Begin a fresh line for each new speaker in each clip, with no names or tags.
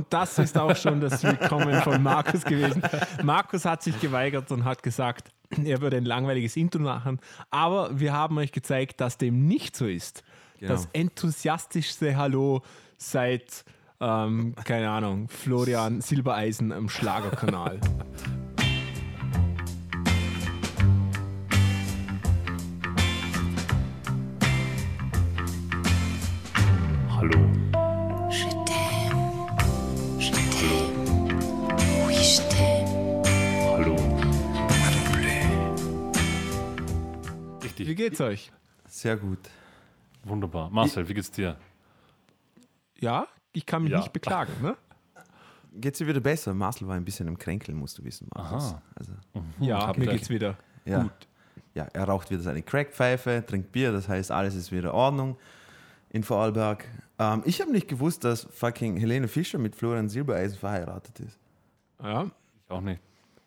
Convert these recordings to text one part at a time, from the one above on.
Und das ist auch schon das Willkommen von Markus gewesen. Markus hat sich geweigert und hat gesagt, er würde ein langweiliges Intro machen. Aber wir haben euch gezeigt, dass dem nicht so ist.
Genau.
Das enthusiastischste Hallo seit, ähm, keine Ahnung, Florian Silbereisen am Schlagerkanal.
Hallo.
Wie
Richtig.
geht's euch?
Sehr gut.
Wunderbar. Marcel, wie geht's dir?
Ja, ich kann mich
Ja.
nicht beklagen. Ne?
Geht's dir wieder besser? Marcel war ein bisschen am Kränkeln, musst du wissen. Markus.
Aha.
Also,
Ja,
hab
mir
gleich-
geht's wieder.
ja.
Gut.
ja, er raucht wieder seine Crackpfeife, trinkt Bier, das heißt, alles ist wieder in Ordnung in Vorarlberg. Ähm, ich habe nicht gewusst, dass fucking Helene Fischer mit Florian Silbereisen verheiratet ist.
Ja,
Ich auch nicht.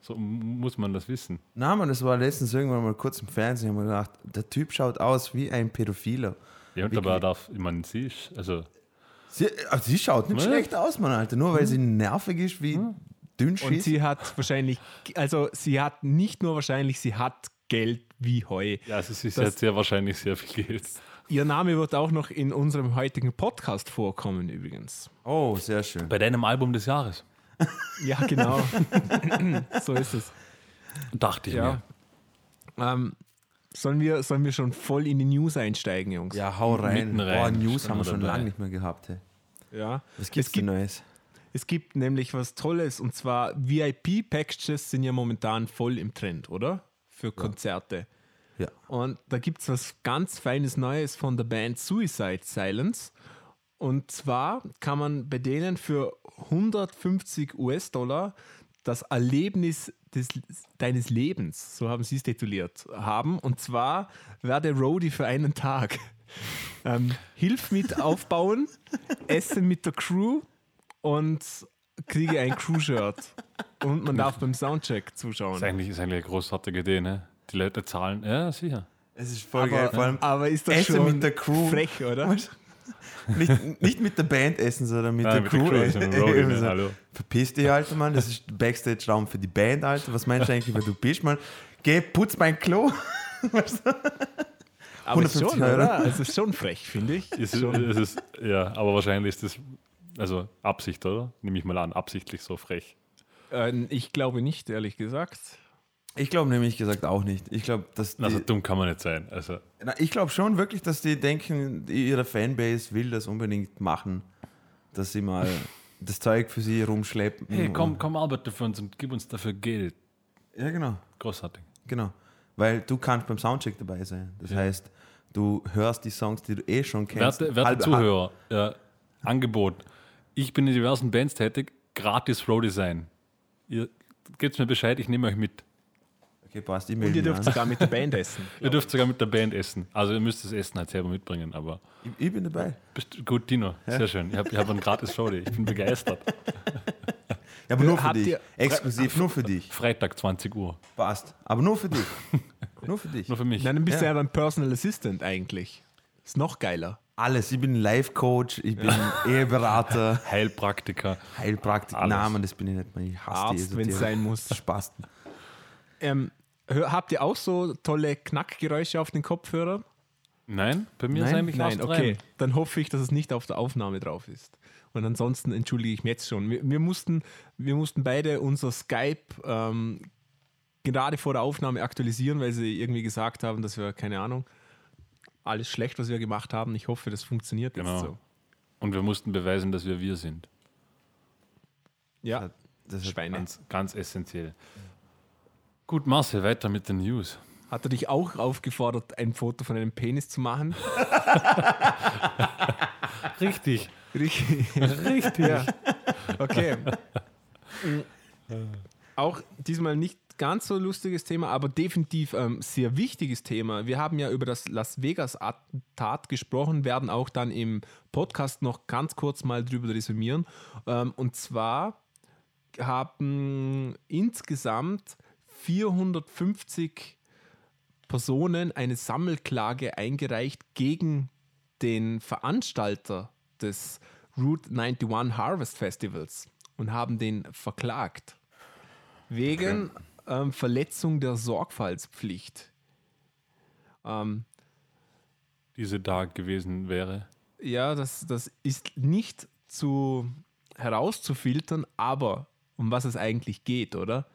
So muss man das wissen.
Na, man, das war letztens irgendwann mal kurz im Fernsehen, haben wir gedacht, der Typ schaut aus wie ein Pädophiler.
Ja, und dabei darf, ich meine, sie ist, also,
Sie, also sie schaut nicht
Ja.
schlecht aus, Mann, Alter. Nur weil sie nervig ist wie dünn
und sie hat wahrscheinlich, also sie hat nicht nur wahrscheinlich, sie hat Geld wie Heu.
ja, also sie
Das-
hat sehr wahrscheinlich sehr viel Geld.
Ihr Name wird auch noch in unserem heutigen Podcast vorkommen, übrigens.
Oh, sehr schön.
Bei deinem Album des Jahres.
Ja, genau. so ist es.
Dachte ich
Ja. Ähm, sollen, wir, sollen wir schon voll in die News einsteigen, Jungs?
Ja, hau rein.
Rein.
Boah, News haben wir schon lange nicht mehr gehabt. Hey.
ja.
Was gibt's
Es gibt-
Neues?
Es gibt nämlich was Tolles und zwar VIP-Packages sind ja momentan voll im Trend, oder? Für Konzerte.
Ja.
Und da gibt es was ganz Feines Neues von der Band Suicide Silence. Und zwar kann man bei denen für 150 US-Dollar das Erlebnis des, deines Lebens, so haben sie es tituliert, haben. Und zwar werde Roadie für einen Tag. Ähm, Hilf mit aufbauen, esse mit der Crew und kriege ein Crew-Shirt. Und man darf beim Soundcheck zuschauen.
Ist eigentlich, ist eigentlich eine großartige Idee, ne? Die Leute zahlen, ja, sicher.
Es ist voll
aber,
geil. Vor allem
aber ist das
Essen
schon
mit der Crew.
frech, oder?
Nicht, nicht mit der Band essen, sondern mit
Nein,
der
mit der
Crew.
Crew,
essen.
so Hallo.
Verpiss dich, Alter, Mann. Das ist Backstage-Raum für die Band, Alter. Was meinst du eigentlich, wer du bist, Mann? Geh, putz mein Klo.
Aber ist
150
schon,
Euro.
oder? Es ist schon frech, finde ich.
Ist, es ist, ja, aber wahrscheinlich ist das, also Absicht, oder? Nehme ich mal an, absichtlich so frech.
Äh, ich glaube nicht, ehrlich gesagt.
Ich glaube nämlich gesagt auch nicht. Ich glaube, dass die,
Also dumm kann man nicht sein. Also,
Na, ich glaube schon wirklich, dass die denken, ihre Fanbase will das unbedingt machen, dass sie mal das Zeug für sie rumschleppen.
hey, komm, komm, arbeite für uns und gib uns dafür Geld.
Ja, genau,
Großartig.
genau. Weil du kannst beim Soundcheck dabei sein. Das heißt, du hörst die Songs, die du eh schon kennst.
Werte, werte Zuhörer, ja, Angebot. Ich bin in diversen Bands tätig, gratis Row Design. Ihr gebt mir Bescheid, ich nehme euch mit.
Okay, passt. Ich
Und ihr dürft
an.
sogar mit der Band essen.
Ihr dürft sogar mit der Band essen. Also ihr müsst das Essen halt selber mitbringen, aber
Ich, ich bin dabei.
bist, gut, Tino, sehr schön. Ich habe ich hab einen gratis Show Ich bin begeistert.
Ja, aber nur für
Habt
dich. Exklusiv, nur für dich.
Freitag 20 Uhr.
Passt. Aber nur für dich. nur für dich.
Nur für mich.
Nein, dann bist du
Ja.
ja beim Personal Assistant eigentlich. Ist noch geiler.
Alles. Ich bin Life-Coach, ich bin Eheberater,
Heilpraktiker.
Heilpraktiker. Mann, das bin ich nicht. Mann. Ich hasse
Arzt, wenn es sein muss.
Spasten.
Ähm, habt ihr auch so tolle Knackgeräusche auf den Kopfhörern?
Nein, bei mir ist
Nein,
eigentlich
Nein, okay. Dann hoffe ich, dass es nicht auf der Aufnahme drauf ist. Und ansonsten entschuldige ich mich jetzt schon. Wir, wir, mussten, wir mussten beide unser Skype ähm, gerade vor der Aufnahme aktualisieren, weil sie irgendwie gesagt haben, dass wir, keine Ahnung, alles schlecht, was wir gemacht haben. Ich hoffe, das funktioniert
Genau.
jetzt so.
Und wir mussten beweisen, dass wir wir sind.
Ja,
Das
Schweine.
Ganz, ganz essentiell. Gut, Marcel, weiter mit den News.
Hat er dich auch aufgefordert, ein Foto von einem Penis zu machen?
Richtig.
Richtig.
Richtig.
Ja. Okay. Auch diesmal nicht ganz so lustiges Thema, aber definitiv ähm, sehr wichtiges Thema. Wir haben ja über das Las Vegas-Attentat gesprochen, werden auch dann im Podcast noch ganz kurz mal drüber resümieren. Ähm, und zwar haben insgesamt 450 Personen eine Sammelklage eingereicht gegen den Veranstalter des Route 91 Harvest Festivals und haben den verklagt. Wegen ähm, Verletzung der Sorgfaltspflicht. Ähm,
diese da gewesen wäre.
ja, das, das ist nicht zu herauszufiltern, aber um was es eigentlich geht, oder?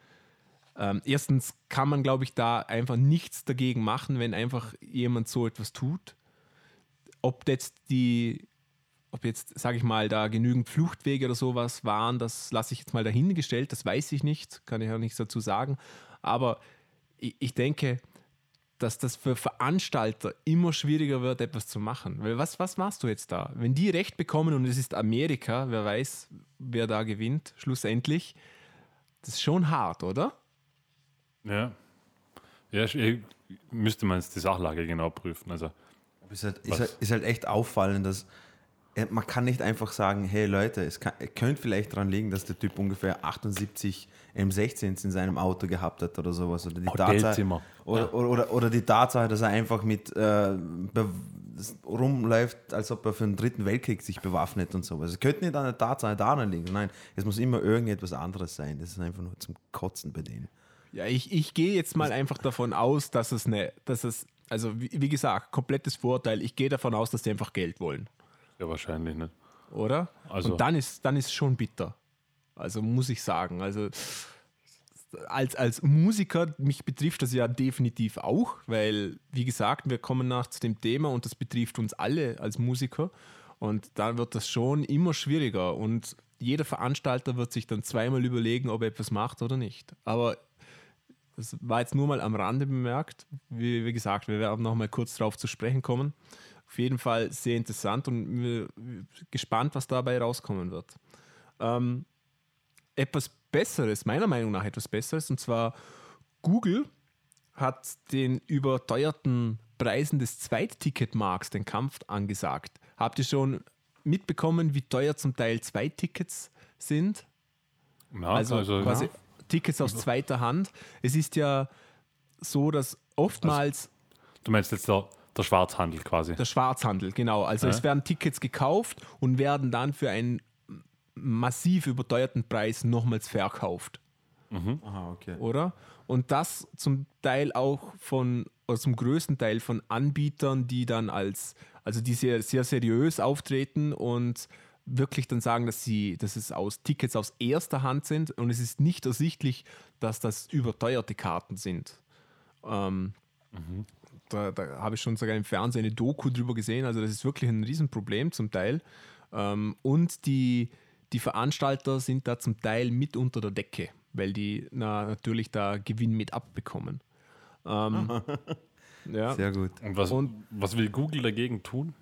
Ähm, erstens kann man, glaube ich, da einfach nichts dagegen machen, wenn einfach jemand so etwas tut. Ob jetzt die, ob jetzt, sage ich mal, da genügend Fluchtwege oder sowas waren, das lasse ich jetzt mal dahingestellt, das weiß ich nicht, kann ich auch nichts dazu sagen. Aber ich, ich denke, dass das für Veranstalter immer schwieriger wird, etwas zu machen. Weil was, was machst du jetzt da? Wenn die Recht bekommen und es ist Amerika, wer weiß, wer da gewinnt, schlussendlich, das ist schon hart, oder?
Ja. Ja, müsste man jetzt die Sachlage genau prüfen. Also,
Ist halt, ist, halt, ist halt echt auffallend, dass äh, man kann nicht einfach sagen, hey Leute, es kann, könnte vielleicht daran liegen, dass der Typ ungefähr 78 M16s in seinem Auto gehabt hat oder sowas. Oder die, Tatsache,
Hotelzimmer.
oder, oder, oder, oder die Tatsache, dass er einfach mit äh, rumläuft, als ob er für den dritten Weltkrieg sich bewaffnet und sowas. Es könnte nicht an der Tatsache daran liegen. Nein, es muss immer irgendetwas anderes sein. Das ist einfach nur zum Kotzen bei denen.
Ja, ich, ich gehe jetzt mal einfach davon aus, dass es eine, dass es, also wie, wie gesagt, komplettes Vorteil. Ich gehe davon aus, dass die einfach Geld wollen,
ja, wahrscheinlich nicht.
oder?
Also-
Und dann ist, dann ist schon bitter. Also muss ich sagen. Also als, als Musiker, mich betrifft das ja definitiv auch, weil, wie gesagt, wir kommen nach zu dem Thema und das betrifft uns alle als Musiker. Und dann wird das schon immer schwieriger. Und jeder Veranstalter wird sich dann zweimal überlegen, ob er etwas macht oder nicht. Aber das war jetzt nur mal am Rande bemerkt. Wie, wie gesagt, wir werden noch mal kurz darauf zu sprechen kommen. Auf jeden Fall sehr interessant und gespannt, was dabei rauskommen wird. Ähm, etwas Besseres, meiner Meinung nach etwas Besseres, und zwar Google hat den überteuerten Preisen des Zweitticketmarks den Kampf angesagt. Habt ihr schon mitbekommen, wie teuer zum Teil Zweittickets sind?
Ja,
Also,
also,
quasi Tickets aus zweiter Hand. Es ist ja so, dass oftmals
du meinst jetzt der, der Schwarzhandel quasi.
der Schwarzhandel, genau. Also
Ja.
es werden Tickets gekauft und werden dann für einen massiv überteuerten Preis nochmals verkauft,
Aha, okay.
oder? Und das zum Teil auch von, oder zum größten Teil von Anbietern, die dann als, also die sehr, sehr seriös auftreten und wirklich dann sagen, dass sie, dass es aus Tickets aus erster Hand sind und es ist nicht ersichtlich, dass das überteuerte Karten sind. Ähm, Da, da habe ich schon sogar im Fernsehen eine Doku drüber gesehen. Also das ist wirklich ein Riesenproblem zum Teil. Ähm, und die, die Veranstalter sind da zum Teil mit unter der Decke, weil die na, natürlich da Gewinn mit abbekommen. Ähm, ja.
Sehr gut.
Und was,
Und-
was will Google dagegen tun?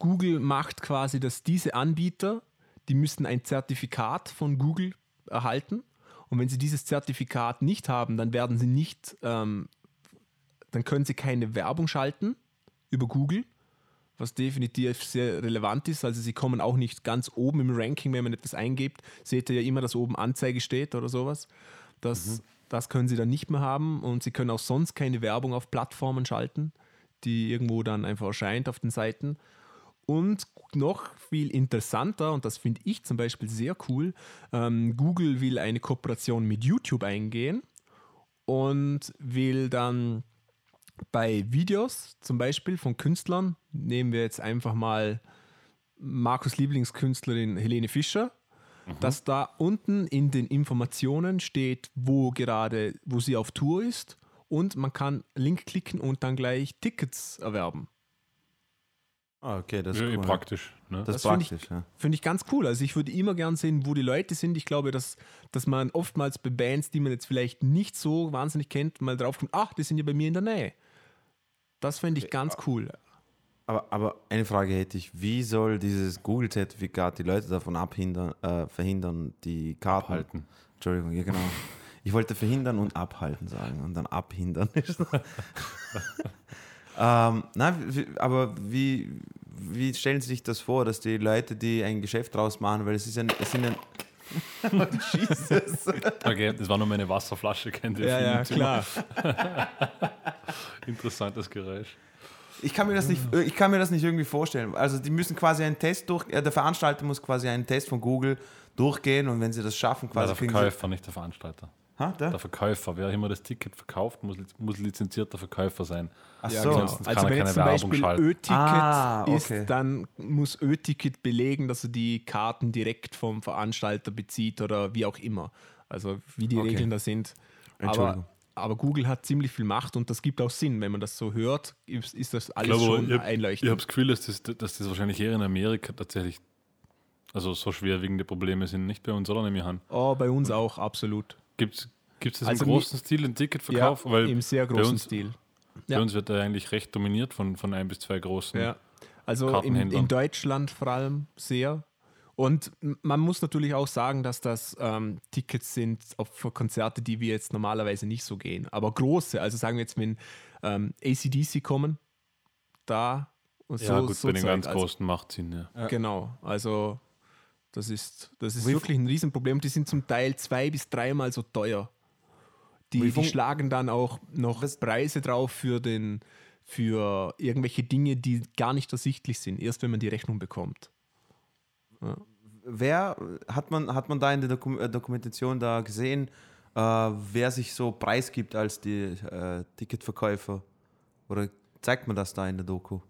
Google macht quasi, dass diese Anbieter, die müssen ein Zertifikat von Google erhalten. Und wenn sie dieses Zertifikat nicht haben, dann werden sie nicht, ähm, dann können sie keine Werbung schalten über Google, was definitiv sehr relevant ist. Also sie kommen auch nicht ganz oben im Ranking, wenn man etwas eingibt. Seht ihr ja immer, dass oben Anzeige steht oder sowas. Das, das können sie dann nicht mehr haben und sie können auch sonst keine Werbung auf Plattformen schalten, die irgendwo dann einfach erscheint auf den Seiten. Und noch viel interessanter, und das finde ich zum Beispiel sehr cool, ähm, Google will eine Kooperation mit YouTube eingehen und will dann bei Videos zum Beispiel von Künstlern, nehmen wir jetzt einfach mal Markus Lieblingskünstlerin Helene Fischer, dass da unten in den Informationen steht, wo gerade, wo sie auf Tour ist und man kann Link klicken und dann gleich Tickets erwerben.
Ah, okay, das
Ja,
ist
eh
cool.
praktisch. Ne?
Das ist
Das finde ich-
praktisch, ja.
Finde ich ganz cool. Also ich würde immer gern sehen, wo die Leute sind. Ich glaube, dass, dass man oftmals bei Bands, die man jetzt vielleicht nicht so wahnsinnig kennt, mal draufkommt, ach, die sind ja bei mir in der Nähe. Das fände ich ganz cool.
Aber, aber eine Frage hätte ich, wie soll dieses Google-Zertifikat die Leute davon abhindern, äh, verhindern, die Karten...
Abhalten.
Entschuldigung, ja genau. Ich wollte verhindern und abhalten sagen und dann abhindern. ähm, na, aber wie, wie stellen Sie sich das vor, dass die Leute, die ein Geschäft draus machen, weil es ist ein, es sind ein Jesus.
Okay, das war nur meine Wasserflasche, kennt ihr?
Ja, ja, klar.
Interessantes Geräusch.
Ich kann, mir das nicht, ich kann mir das nicht irgendwie vorstellen. Also die müssen quasi einen Test durch, äh, der Veranstalter muss quasi einen Test von Google durchgehen und wenn sie das schaffen,
Ja,
quasi
der
kriegen sie-
Verkäufer, nicht der Veranstalter.
Ha, der?
Der Verkäufer, wer immer das Ticket verkauft, muss, muss lizenzierter Verkäufer sein.
Ach
Ja,
so.
genau.
Ansonsten kann
Also
er
wenn
keine
jetzt zum
Werbung
Beispiel
schalten.
Ö-Ticket
Ah, okay.
ist, dann muss Ö-Ticket belegen, dass er die Karten direkt vom Veranstalter bezieht oder wie auch immer. Also wie die
Okay.
Regeln da sind. Aber, aber Google hat ziemlich viel Macht und das gibt auch Sinn. Wenn man das so hört, ist, ist das
Ich
alles
glaube,
schon
ich habe
einleuchtend.
das Gefühl, dass das, dass das wahrscheinlich eher in Amerika tatsächlich also so schwerwiegende Probleme sind. Nicht bei uns, oder? Nehme ich an.
oh, bei uns auch, absolut.
Gibt es
Also
im
mi-
großen Stil den Ticketverkauf?
ja,
Weil
im sehr
bei
großen
uns,
Stil.
Bei
Ja.
uns wird er eigentlich recht dominiert von, von ein bis zwei großen.
Ja. Also in, in Deutschland vor allem sehr. Und man muss natürlich auch sagen, dass das ähm, Tickets sind für Konzerte, die wir jetzt normalerweise nicht so gehen. Aber große, also sagen wir jetzt, wenn ähm, ACDC kommen, da und
Ja,
so,
gut,
so
bei den
Zeug.
ganz
also,
großen macht Sinn, ja.
Genau, also das ist, das ist
Wie
wirklich ein Riesenproblem. Die sind zum Teil zwei bis dreimal so teuer. Die, die schlagen dann auch noch Preise drauf für, den, für irgendwelche Dinge, die gar nicht ersichtlich sind, erst wenn man die Rechnung bekommt.
Wer hat man, hat man da in der Dokum äh, Dokumentation da gesehen, äh, wer sich so preisgibt als die äh, Ticketverkäufer? Oder zeigt man das da in der Doku?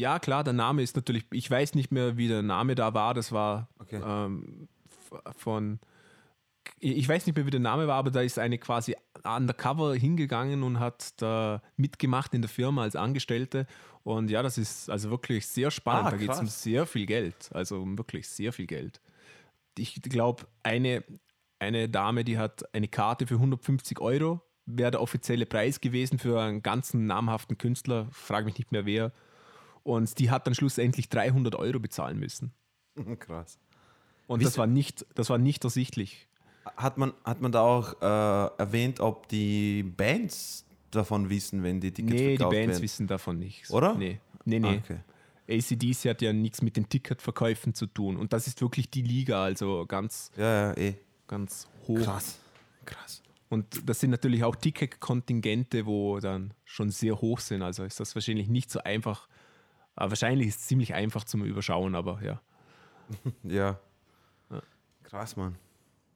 Ja, klar, der Name ist natürlich, ich weiß nicht mehr, wie der Name da war, das war
Okay.
ähm, von, ich weiß nicht mehr, wie der Name war, aber da ist eine quasi undercover hingegangen und hat da mitgemacht in der Firma als Angestellte. Und ja, das ist also wirklich sehr spannend.
Ah,
da geht es um sehr viel Geld, also um wirklich sehr viel Geld. Ich glaube, eine, eine Dame, die hat eine Karte für 150 Euro, wäre der offizielle Preis gewesen für einen ganzen namhaften Künstler, frage mich nicht mehr wer. Und die hat dann schlussendlich 300 Euro bezahlen müssen.
Krass.
Und
Wisst
das war, nicht, das war nicht ersichtlich.
Hat man, hat man da auch äh, erwähnt, ob die Bands davon wissen, wenn die Tickets
nee, die
verkauft
Bands
werden?
wissen davon nichts.
Oder?
Nee, nee, nee.
Ah, okay.
ACDC hat ja nichts mit den Ticketverkäufen zu tun. Und das ist wirklich die Liga, also ganz,
Ja, ja, eh.
ganz hoch.
Krass. Krass.
Und das sind natürlich auch Ticketkontingente, wo dann schon sehr hoch sind. Also ist das wahrscheinlich nicht so einfach. Aber wahrscheinlich ist es ziemlich einfach zum Überschauen, aber ja.
Ja. Krass, Mann.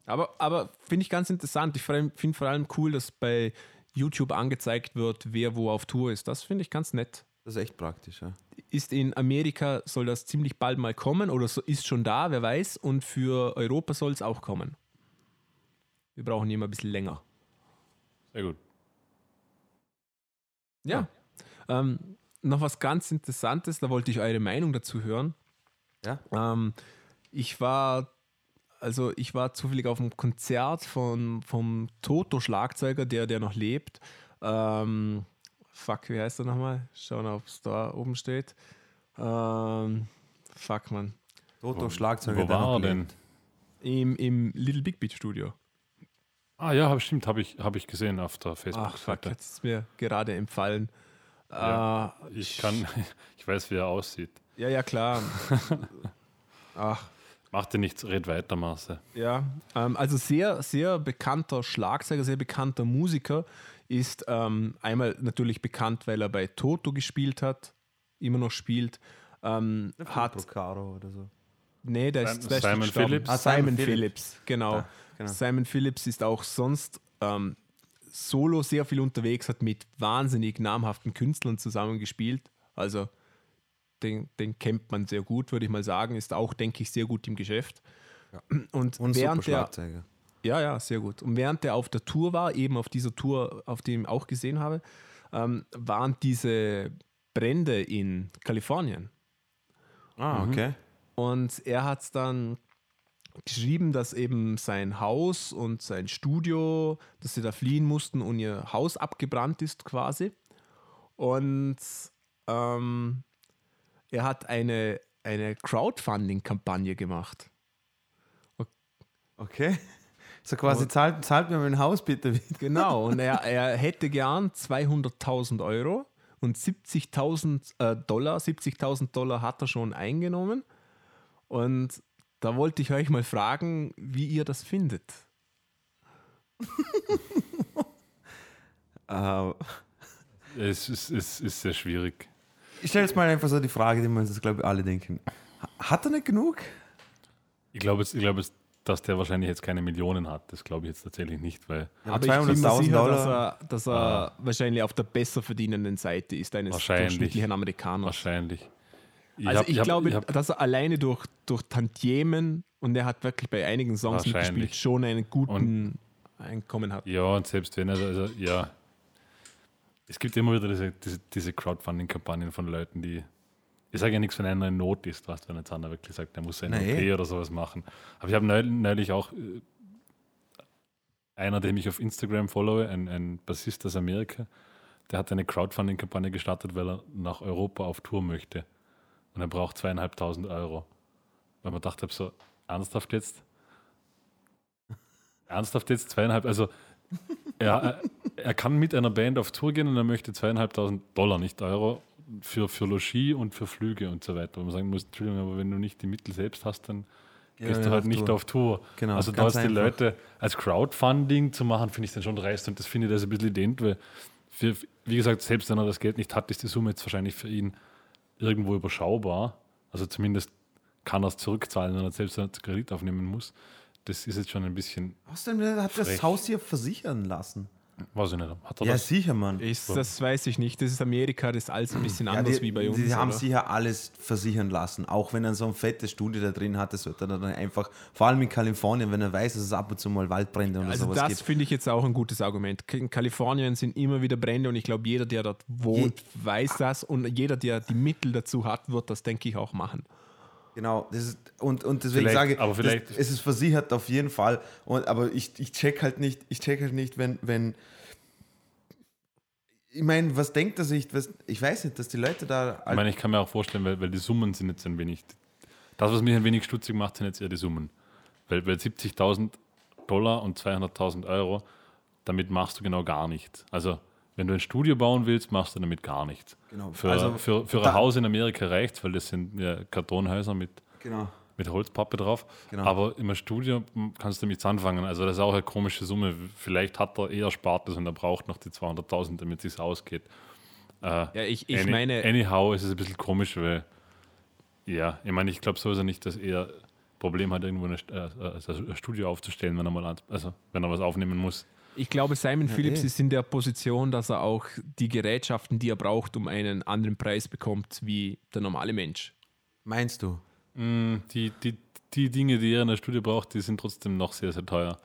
Aber, aber finde ich ganz interessant. Ich finde vor allem cool, dass bei YouTube angezeigt wird, wer wo auf Tour ist. Das finde ich ganz nett.
Das ist echt praktisch, ja.
Ist in Amerika, soll das ziemlich bald mal kommen oder so, ist schon da, wer weiß. Und für Europa soll es auch kommen. Wir brauchen immer ein bisschen länger.
Sehr gut.
Ja. Ähm, noch was ganz Interessantes, da wollte ich eure Meinung dazu hören.
Ja?
Ähm, ich war, also ich war zufällig auf einem Konzert von, vom Toto-Schlagzeuger, der, der noch lebt. Ähm, fuck, wie heißt er nochmal? Schauen, ob es da oben steht. Ähm, fuck, man.
Toto Schlagzeuger.
Wo
der
war
noch
er denn?
Im, Im Little Big Beat Studio.
Ah ja, stimmt, habe ich, hab ich gesehen auf der
Ach, fuck,
Facebook-Seite.
jetzt ist mir gerade empfallen.
Ja.
Äh,
Ich kann, ich weiß, wie er aussieht.
ja, ja, klar. Ach,
Mach dir nichts, red weiter, Marcel.
Ja, ähm, also sehr, sehr bekannter Schlagzeuger, sehr bekannter Musiker ist ähm, einmal natürlich bekannt, weil er bei Toto gespielt hat, immer noch spielt. Ähm, hat,
Procaro oder so.
nee, der
Simon-
ist, der
Simon. Phillips?
Ah,
Ah,
Simon,
Simon
Phillips,
Phillips.
genau.
Ja, genau.
Simon Phillips ist auch sonst ähm, solo sehr viel unterwegs, hat mit wahnsinnig namhaften Künstlern zusammengespielt. Also den, den kennt man sehr gut, würde ich mal sagen. Ist auch, denke ich, sehr gut im Geschäft. Und,
Und super
während der, ja, ja, sehr gut. Und während der auf der Tour war, eben auf dieser Tour, auf die ich auch gesehen habe, ähm, waren diese Brände in Kalifornien.
Ah, okay.
Und er hat dann geschrieben, dass eben sein Haus und sein Studio, dass sie da fliehen mussten und ihr Haus abgebrannt ist quasi. Und ähm, er hat eine, eine Crowdfunding-Kampagne gemacht.
Okay. So quasi, zahlt, zahlt mir mein Haus bitte.
Genau, und er, er hätte gern 200.000 Euro und 70.000 äh, Dollar, 70.000 Dollar hat er schon eingenommen. Und da wollte ich euch mal fragen, wie ihr das findet.
Äh,
Es ist, es ist sehr schwierig.
ich stelle jetzt mal einfach so die Frage, die wir uns, glaube ich, alle denken. Hat er nicht genug?
Ich glaube, jetzt- ich glaube, jetzt, dass der wahrscheinlich jetzt keine Millionen hat. Das glaube ich jetzt tatsächlich nicht, weil
Aber ich bin mir
200.000
sicher,
Dollar.
dass er, dass er wahrscheinlich auf der besser verdienenden Seite ist eines
Wahrscheinlich.
durchschnittlichen Amerikaners.
wahrscheinlich.
Also
hab-
ich,
hab-
glaube,
ich hab-
dass er alleine durch, durch Tantiemen und er hat wirklich bei einigen Songs mitgespielt, schon einen guten Einkommen hat.
Ja, und selbst wenn er, also, ja. Es gibt immer wieder diese, diese, diese Crowdfunding-Kampagnen von Leuten, die. Ich sage ja nichts, wenn einer in Not ist, was wenn jetzt einer wirklich sagt, er muss eine. OP oder sowas machen. Aber ich habe neulich, auch äh, einer, den ich auf Instagram followe, ein, ein Bassist aus Amerika, der hat eine Crowdfunding-Kampagne gestartet, weil er nach Europa auf Tour möchte. Und er braucht zweieinhalbtausend Euro. Weil man dachte, so, ernsthaft jetzt? Ernsthaft jetzt zweieinhalb, also er, er, kann mit einer Band auf Tour gehen und er möchte zweieinhalbtausend Dollar, nicht Euro, für, für Logis und für Flüge und so weiter. Wo man sagen muss, Entschuldigung, aber wenn du nicht die Mittel selbst hast, dann
Ja,
gehst
ja,
du halt
auf
nicht
Tour.
auf Tour.
Genau,
also da die
einfach.
Leute als Crowdfunding zu machen, finde ich dann schon dreist und das finde ich das ein bisschen ident, weil für, wie gesagt, selbst wenn er das Geld nicht hat, ist die Summe jetzt wahrscheinlich für ihn irgendwo überschaubar. Also zumindest kann er es zurückzahlen, wenn er selbst einen Kredit aufnehmen muss. Das ist jetzt schon ein bisschen,
Außerdem der hat das
Frech.
Haus hier versichern lassen.
Weiß ich nicht, hat er
Ja,
das?
sicher, Mann.
Ist, das weiß ich nicht. Das ist Amerika, das ist alles ein bisschen anders
die,
wie bei uns.
Die haben
oder?
sicher alles versichern lassen. Auch wenn er so ein fettes Studio da drin hat, das wird er dann einfach, vor allem in Kalifornien, wenn er weiß, dass es ab und zu mal Waldbrände oder
also
sowas
das
gibt.
finde ich jetzt auch ein gutes Argument. In Kalifornien sind immer wieder Brände und ich glaube, jeder, der dort wohnt, weiß das und jeder, der die Mittel dazu hat, wird das, denke ich, auch machen.
Genau, das ist, und, und deswegen
Vielleicht,
sage ich,
aber vielleicht-
das, es ist versichert auf jeden Fall. Und, aber ich, ich check halt nicht, ich check halt nicht, wenn, wenn ich meine, was denkt er sich, was, ich weiß nicht, dass die Leute da
Ich meine, ich kann mir auch vorstellen, weil, weil die Summen sind jetzt ein wenig. Das, was mich ein wenig stutzig macht, sind jetzt eher die Summen. Weil, weil 70.000 Dollar und 200.000 Euro, damit machst du genau gar nichts. Also, wenn du ein Studio bauen willst, machst du damit gar nichts.
Genau.
Für,
Also,
für, für
da-
ein Haus in Amerika reicht weil das sind ja Kartonhäuser mit,
genau.
mit Holzpappe drauf.
Genau.
Aber im Studio kannst du nichts anfangen. Also, das ist auch eine komische Summe. Vielleicht hat er eher Spartes und er braucht noch die 200.000, damit es sich ausgeht. Äh,
Ja, ich, ich
Any-
meine,
Anyhow ist es ein bisschen komisch, weil, ja, ich meine, ich glaube sowieso nicht, dass er Problem hat, irgendwo St- äh, also ein Studio aufzustellen, wenn er mal, an- also wenn er was aufnehmen muss.
Ich glaube, Simon Phillips
eh.
ist in der Position, dass er auch die Gerätschaften, die er braucht, um einen anderen Preis bekommt wie der normale Mensch.
Meinst du?
Mm, Die, die, die Dinge, die er in der Studio braucht, die sind trotzdem noch sehr, sehr teuer.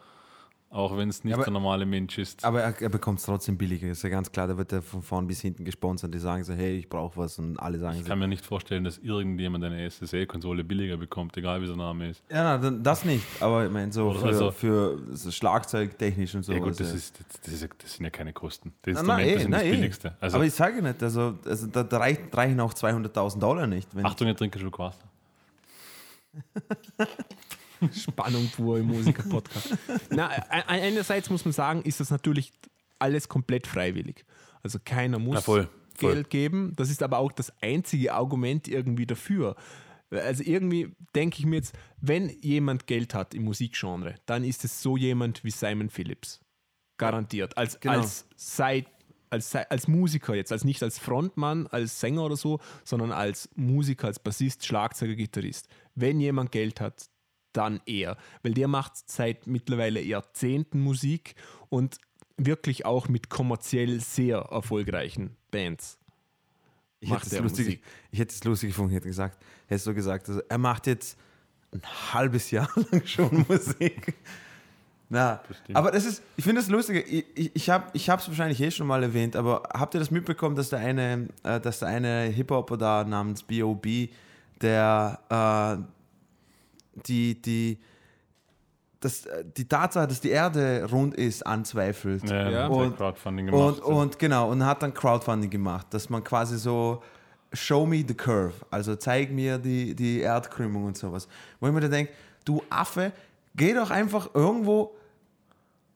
Auch wenn es nicht
aber-
der normale Mensch ist.
Aber er, er bekommt es trotzdem billiger, ist ja ganz klar. Da wird er von vorn bis hinten gesponsert. Die sagen so, hey, ich brauche was und alle sagen
Ich
so.
kann mir nicht vorstellen, dass irgendjemand eine SSL-Konsole billiger bekommt, egal wie der Name ist.
Ja, na, das nicht. Aber ich meine, so
Oder
für,
also-
für so Schlagzeugtechnisch und so.
ja gut, das,
ja.
ist, das, das, ist, das sind ja keine Kosten. Die
Na, na,
Instrumente
eh,
sind
na,
das
eh.
billigste. Also,
Aber ich sage nicht, also, also da, da reichen, auch 200.000 Dollar nicht. Wenn
Achtung, ihr trinkt Schluck Wasser.
Spannung pur im Musiker-Podcast. Na, einerseits muss man sagen, ist das natürlich alles komplett freiwillig. Also keiner muss
Ja, voll, voll.
Geld geben. Das ist aber auch das einzige Argument irgendwie dafür. Also irgendwie denke ich mir jetzt, wenn jemand Geld hat im Musikgenre, dann ist es so jemand wie Simon Phillips. Garantiert. Als,
Genau.
als, Side, als, als Musiker jetzt, als nicht als Frontmann, als Sänger oder so, sondern als Musiker, als Bassist, Schlagzeuger, Gitarrist. Wenn jemand Geld hat, dann er. Weil der macht seit mittlerweile Jahrzehnten Musik und wirklich auch mit kommerziell sehr erfolgreichen Bands.
ich,
macht
hätte es lustig,
Musik.
ich hätte es lustig gefunden, ich hätte gesagt, hättest du gesagt, also er macht jetzt ein halbes Jahr lang schon Musik. Na, aber das ist, ich finde das lustig. Ich, ich, ich habe es wahrscheinlich eh schon mal erwähnt, aber habt ihr das mitbekommen, dass der eine, äh, dass der eine Hip-Hopper da namens B.O.B., der äh, die, die, das, äh, die Tatsache, dass die Erde rund ist, anzweifelt.
Ja,
Ja.
und,
Und-
Crowdfunding gemacht.
Und, und genau, und hat dann Crowdfunding gemacht, dass man quasi so show me the curve, also zeig mir die, die Erdkrümmung und sowas. Wo ich mir dann denke, du Affe, geh doch einfach irgendwo,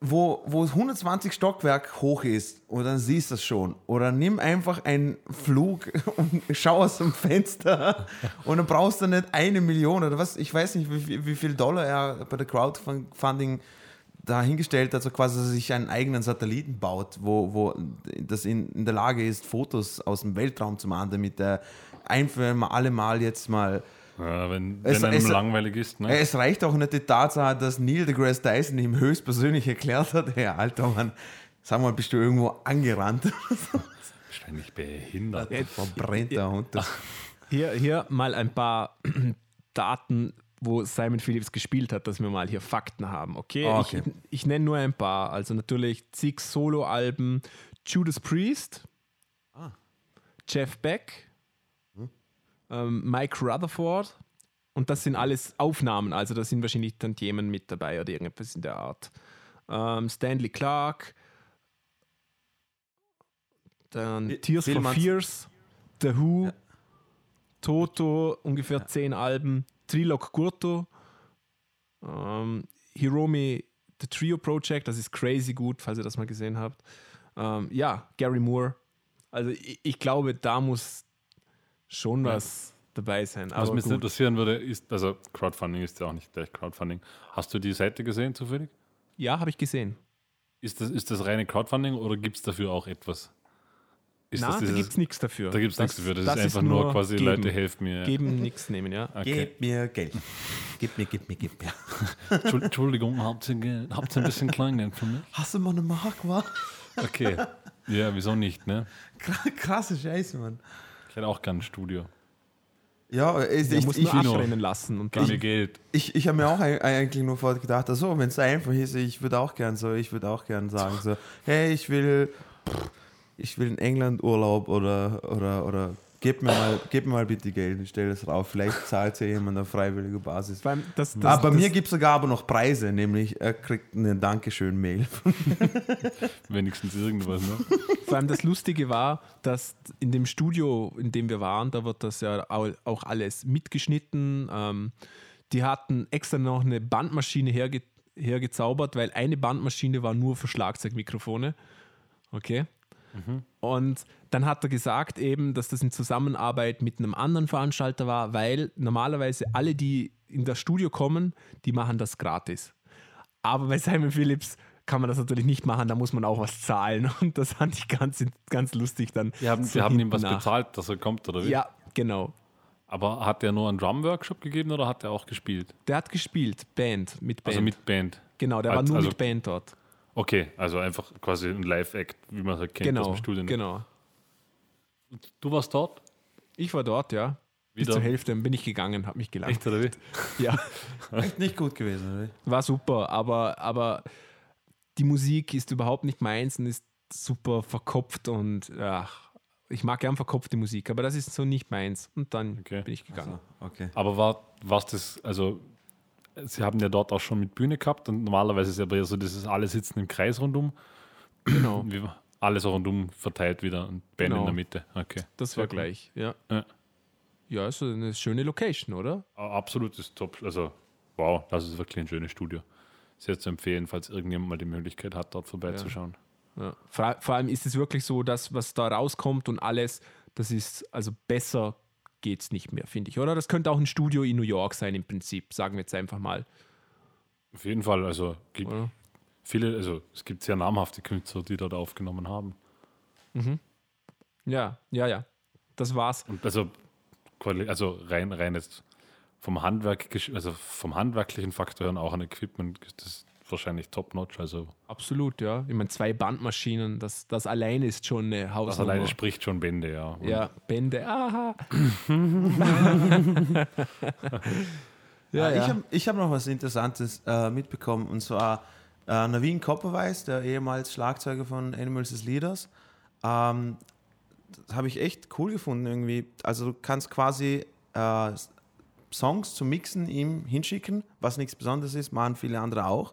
wo, wo es 120 Stockwerk hoch ist und dann siehst du es schon. Oder nimm einfach einen Flug und schau aus dem Fenster und dann brauchst du nicht eine Million oder was, ich weiß nicht, wie, viel- wie viel Dollar er bei der Crowdfunding dahingestellt, also quasi, dass er sich einen eigenen Satelliten baut, wo, wo das in, in der Lage ist, Fotos aus dem Weltraum zu machen, damit er ein für alle Mal jetzt mal
Ja, wenn
Es-
wenn einem
es-
langweilig ist, ne?
Es reicht auch nicht die Tatsache, dass Neil deGrasse Tyson ihm höchstpersönlich erklärt hat, hey, alter Mann, sag mal, bist du irgendwo angerannt?
Wahrscheinlich behindert.
Verbrennt der Hund.
Hier, hier mal ein paar Daten, wo Simon Phillips gespielt hat, dass wir mal hier Fakten haben. Okay,
Ah, okay.
Ich, ich nenne nur ein paar. Also natürlich zig Solo-Alben, Judas Priest,
Ah.
Jeff Beck? Ähm, Mike Rutherford. Und das sind alles Aufnahmen, also da sind wahrscheinlich dann Themen mit dabei oder irgendetwas in der Art. Ähm, Stanley Clark, dann
Wie-
Tears for Fears, The Who,
Ja.
Toto, ungefähr zehn Alben, Trilog Kurto, ähm, Hiromi, The Trio Project, das ist crazy gut, falls ihr das mal gesehen habt. Ähm, ja, Gary Moore. Also ich, ich glaube, da muss schon
Ja.
was dabei sein.
Was
Aber
mich
gut.
interessieren würde, ist, also Crowdfunding ist ja auch nicht gleich Crowdfunding. Hast du die Seite gesehen zufällig?
Ja, habe ich gesehen.
Ist das, ist das reine Crowdfunding oder gibt es dafür auch etwas? Ist
Na,
das
da
dieses-
gibt es nichts dafür.
Da gibt es nichts dafür. Das,
das
ist einfach nur quasi,
geben.
Leute, helft mir.
Geben, nichts nehmen, ja.
Okay.
Gib mir Geld. Gib mir, gib mir, gib mir.
Entschuld- Entschuldigung, habt ihr, Geld? habt ihr ein bisschen Kleingeld für mich?
Hast du mal eine Mark, wa?
Okay. Ja, wieso nicht, ne?
Krasse Scheiße, Mann.
Ich hätte auch gern ein Studio.
Ja, ich, ich,
muss
ich,
nur
ich,
abrennen lassen. Und
Gib
dann,
mir Geld.
ich, ich habe mir auch eig- eigentlich nur vorher gedacht, also, wenn es einfach ist, ich würde auch gern so, ich würde auch gern sagen, so, hey, ich will, ich will in England Urlaub oder, oder, oder gib mir mal, gib mir mal bitte Geld, ich stelle das drauf. Vielleicht zahlt ja jemand auf freiwilliger Basis.
Das, das,
bei
das,
mir gibt es sogar aber noch Preise, nämlich er kriegt eine Dankeschön-Mail.
Wenigstens irgendwas, ne?
Vor allem das Lustige war, dass in dem Studio, in dem wir waren, da wird das ja au- auch alles mitgeschnitten. Ähm, die hatten extra noch eine Bandmaschine herge hergezaubert, weil eine Bandmaschine war nur für Schlagzeugmikrofone. Okay. Und dann hat er gesagt eben, dass das in Zusammenarbeit mit einem anderen Veranstalter war, weil normalerweise alle, die in das Studio kommen, die machen das gratis. Aber bei Simon Phillips kann man das natürlich nicht machen, da muss man auch was zahlen. Und das fand ich ganz, ganz lustig dann.
Die haben,
so
die haben ihm was
nach.
bezahlt, dass er kommt, oder wie?
Ja, genau.
Aber hat er nur einen Drum-Workshop gegeben oder hat er auch gespielt?
Der hat gespielt, Band, mit Band.
Also mit Band.
genau, der war
als-
nur
also-
mit Band dort.
Okay, also einfach quasi ein Live-Act, wie man es halt kennt aus
Genau,
dem Studio. ne?
genau.
Du warst dort?
Ich war dort, ja. Bis
Wieder?
zur Hälfte dann bin ich gegangen, habe mich gelacht.
Echt, oder wie?
Ja,
Echt nicht gut gewesen, oder?
war super, aber, aber die Musik ist überhaupt nicht meins und ist super verkopft und ach, ich mag gern verkopfte Musik, aber das ist so nicht meins. Und dann
Okay.
bin ich gegangen.
Okay.
Aber war was das, also Sie haben ja dort auch schon mit Bühne gehabt und normalerweise ist ja aber eher so dieses alle sitzen im Kreis rundum.
Genau,
alles rundum verteilt wieder und Band
Genau.
in der Mitte. Okay.
das
Sehr
war
cool.
gleich. Ja.
Ja.
ja, ist so eine schöne Location, oder?
A- Absolutes Top. Also, wow, das ist wirklich ein schönes Studio. Sehr zu empfehlen, falls irgendjemand mal die Möglichkeit hat, dort vorbeizuschauen.
Ja. Vor, vor allem ist es wirklich so, dass was da rauskommt und alles, das ist, also besser geht es nicht mehr, finde ich, oder? Das könnte auch ein Studio in New York sein, im Prinzip, sagen wir jetzt einfach mal.
Auf jeden Fall, also gibt
Oder?
viele, also es gibt sehr namhafte Künstler, die dort aufgenommen haben.
Ja, ja, ja. Das war's.
Und also, also rein, rein jetzt vom Handwerk, also vom handwerklichen Faktor her und auch an Equipment das wahrscheinlich top-notch. Also
Absolut, ja. Ich meine, zwei Bandmaschinen, das, das alleine ist schon eine
das
Hausnummer.
alleine spricht schon Bände, ja. Und
Ja, Bände, aha. ja,
Ich
ja.
habe ich hab noch was Interessantes äh, mitbekommen und zwar äh, Navin Copperweiß, der ehemals Schlagzeuger von Animals as Leaders. Ähm, das habe ich echt cool gefunden irgendwie. Also du kannst quasi äh, Songs zum Mixen ihm hinschicken, was nichts Besonderes ist, machen viele andere auch.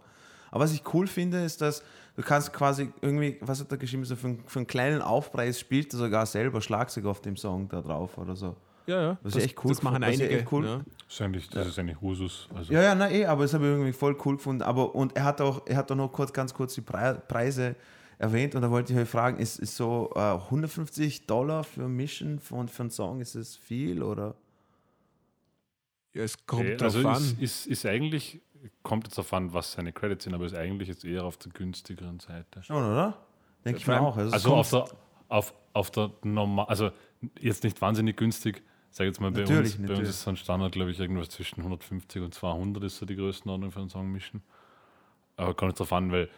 Aber was ich cool finde, ist, dass du kannst quasi irgendwie, was hat er geschrieben, so für, einen- für einen kleinen Aufpreis spielt er sogar selber Schlagzeug auf dem Song da drauf oder so.
ja, ja.
Was
das,
ich echt cool
das machen
ich
einige.
echt cool-
ja.
Das ist eigentlich, das ist eigentlich Usus. Also,
Ja, ja, na eh, aber das habe ich irgendwie voll cool gefunden. Aber und er hat auch, er hat auch noch kurz, ganz kurz die Pre Preise erwähnt und da wollte ich euch fragen, ist, ist so äh, 150 Dollar für Mission von, für einen Song, ist das viel oder?
ja, es kommt
Okay,
drauf
also
an.
ist, ist, ist eigentlich, kommt jetzt darauf an, was seine Credits sind, aber ist eigentlich jetzt eher auf der günstigeren Seite.
Schon, oder? Denke ich mir auch. Also,
Also auf der, auf, auf der normal, also jetzt nicht wahnsinnig günstig. Sag jetzt mal, bei,
Natürlich,
uns, bei uns
natürlich.
ist so ein Standard, glaube ich, irgendwas zwischen 150 und 200 ist so die Größenordnung für einen Song mischen. Aber kommt jetzt darauf an, weil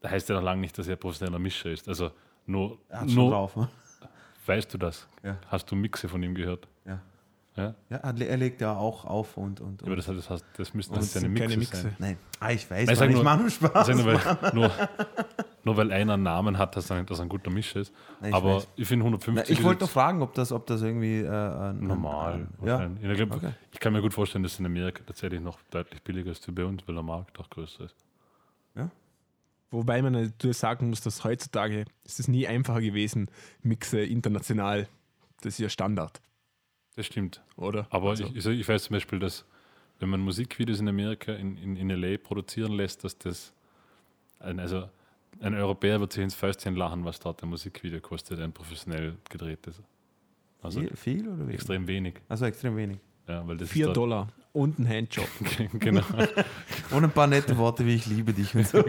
da heißt ja noch lange nicht, dass er professioneller Mischer ist. Also nur,
er hat schon
nur
drauf. Ne?
weißt du das?
Ja.
Hast du Mixe von ihm gehört?
Ja.
Ja?
Ja, er le- legt ja auch auf und. und,
Aber
und.
das, das, heißt, das müssten
Und
das
sind
Mixe,
keine Mixe.
sein.
Nein, ah, ich weiß,
Nein,
Mann, ich
nur-
mache nur Spaß.
Nur, weil, nur, nur weil einer einen Namen hat, dass er, dass ein guter Mischer ist.
Nein, ich
Aber
weiß.
ich finde
Na,
150
ich
ist
wollte doch fragen, ob das, ob das irgendwie äh, ein-
normal.
ein- ja.
Ich, glaub,
Okay.
ich kann mir gut vorstellen, dass in Amerika tatsächlich noch deutlich billiger ist wie bei uns, weil der Markt auch größer ist.
Wobei man natürlich sagen muss, dass heutzutage ist es nie einfacher gewesen, Mixe international. Das ist ja Standard,
Das stimmt.
oder?
Aber
Also,
ich, ich, ich weiß zum Beispiel, dass wenn man Musikvideos in Amerika in, in, in LA produzieren lässt, dass das ein, also ein Europäer wird sich ins Fäustchen lachen, was dort ein Musikvideo kostet, ein professionell gedrehtes. Also
Viel, viel oder wenig?
extrem wenig.
Also extrem wenig.
Ja, weil das
4
ist dort-
Dollar und ein Handjob.
genau.
Und ein paar nette Worte wie ich liebe dich und so.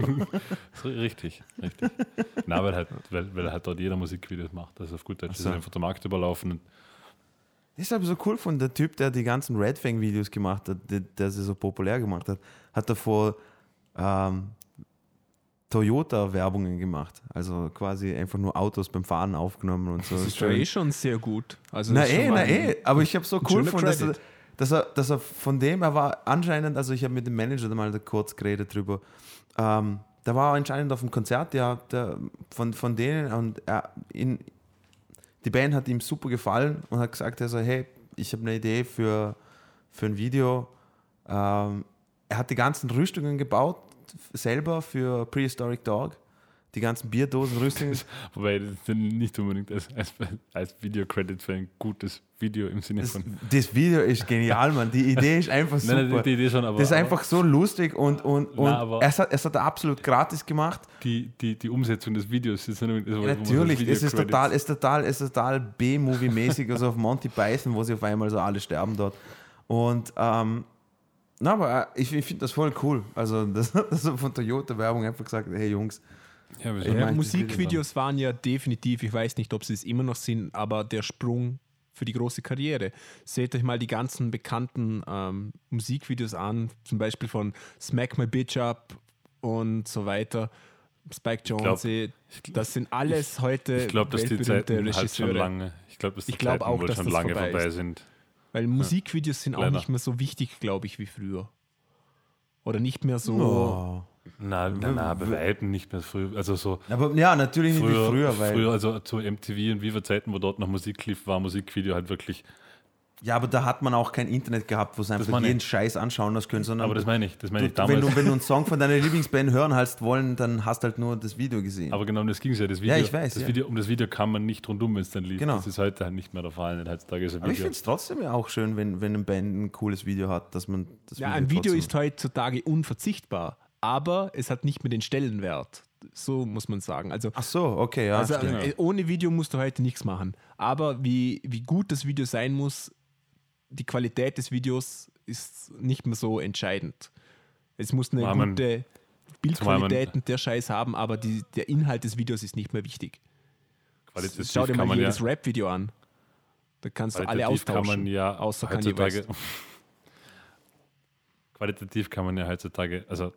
So, Richtig, richtig. Na, weil halt, weil, weil halt dort jeder Musikvideos macht. Also auf gut Deutsch
Ach
ist
so.
einfach der Markt überlaufen.
Ist aber so cool von der Typ, der die ganzen Red Fang Videos gemacht hat, der, der sie so populär gemacht hat, hat davor ähm, Toyota-Werbungen gemacht. Also quasi einfach nur Autos beim Fahren aufgenommen und so.
Das ist ja eh schon sehr gut. Also
Na eh, na eh. Aber ich habe so cool gefunden, dass er, dass, er, dass er von dem, er war anscheinend, also ich habe mit dem Manager da mal kurz geredet drüber, ähm, da war er anscheinend auf dem Konzert, ja, der, von, von denen und er, in, die Band hat ihm super gefallen und hat gesagt, also, hey, ich habe eine Idee für, für ein Video. Ähm, er hat die ganzen Rüstungen gebaut, selber für Prehistoric Dog. Die ganzen Bierdosenrüstungen.
wobei das dann nicht unbedingt als, als, als Video-Credit für ein gutes Video im Sinne
Das,
von.
das Video ist genial, Mann. Die Idee ist einfach super.
Nein, nein, die Idee schon, aber,
das ist einfach so lustig und, und, und
aber-
es, hat, es hat er absolut gratis gemacht.
die, die, die Umsetzung des Videos ist wo
Ja, natürlich,
das
es ist total, es ist total, es ist total B-Movie-mäßig, also auf Monty Python, wo sie auf einmal so alle sterben dort. Und ähm, na, aber äh, ich, ich finde das voll cool. Also, das, das von Toyota-Werbung einfach gesagt, hey Jungs,
Ja?
Ja,
Ja,
ich
Musikvideos waren ja definitiv, ich weiß nicht, ob sie es immer noch sind, aber der Sprung für die große Karriere. Seht euch mal die ganzen bekannten ähm, Musikvideos an, zum Beispiel von Smack My Bitch Up und so weiter. Spike
glaub-
Jonze, das sind alles heute
Ich glaube, dass die
weltberühmte
Zeiten halt schon
Regisseure.
lange. Ich glaube, dass die
Ich glaub
Zeiten
auch,
wohl
dass
schon
das
lange
vorbei
vorbei,
ist.
sind.
Weil Musikvideos sind auch
Leider.
nicht mehr so wichtig, glaube ich, wie früher. Oder nicht mehr so.
oh.
Na, na, na, bei Weitem nicht mehr früh. Also so
Aber ja, natürlich nicht
früher,
wie früher, weil.
früher, also zu MTV und Viva Zeiten, wo dort noch Musik lief, war Musikvideo halt wirklich.
Ja, aber da hat man auch kein Internet gehabt, wo sie einfach
meine ich.
jeden Scheiß anschauen hast können, sondern
Aber das meine ich, das meine ich
du, wenn,
damals.
du, wenn du einen Song von deiner Lieblingsband hören hast wollen, dann hast halt nur das Video gesehen.
Aber genau um das ging es ja. Das Video,
Ja, ich weiß,
das
ja.
Video, um das Video kann man nicht rundum, wenn es dann lief.
Genau.
Das ist heute halt nicht mehr der Fall. Nicht heutzutage ist ein
Aber ich
Video.
finde es trotzdem ja auch schön, wenn, wenn eine Band ein cooles Video hat, dass man das
Ja, ein Video
trotzdem-
ist heutzutage unverzichtbar, aber es hat nicht mehr den Stellenwert. So muss man sagen. Also,
Ach so, okay, ja.
also
stimmt.
äh, ohne Video musst du heute nichts machen. Aber wie, wie gut das Video sein muss, die Qualität des Videos ist nicht mehr so entscheidend. Es muss eine
man-
gute Bildqualität und der Scheiß haben, aber die, der Inhalt des Videos ist nicht mehr wichtig.
Qualitativ
Schau dir mal
man ja,
jedes Rap-Video an. Da kannst du alle
qualitativ kann
austauschen.
man ja
außer Kanye. West.
Qualitativ kann man ja heutzutage, also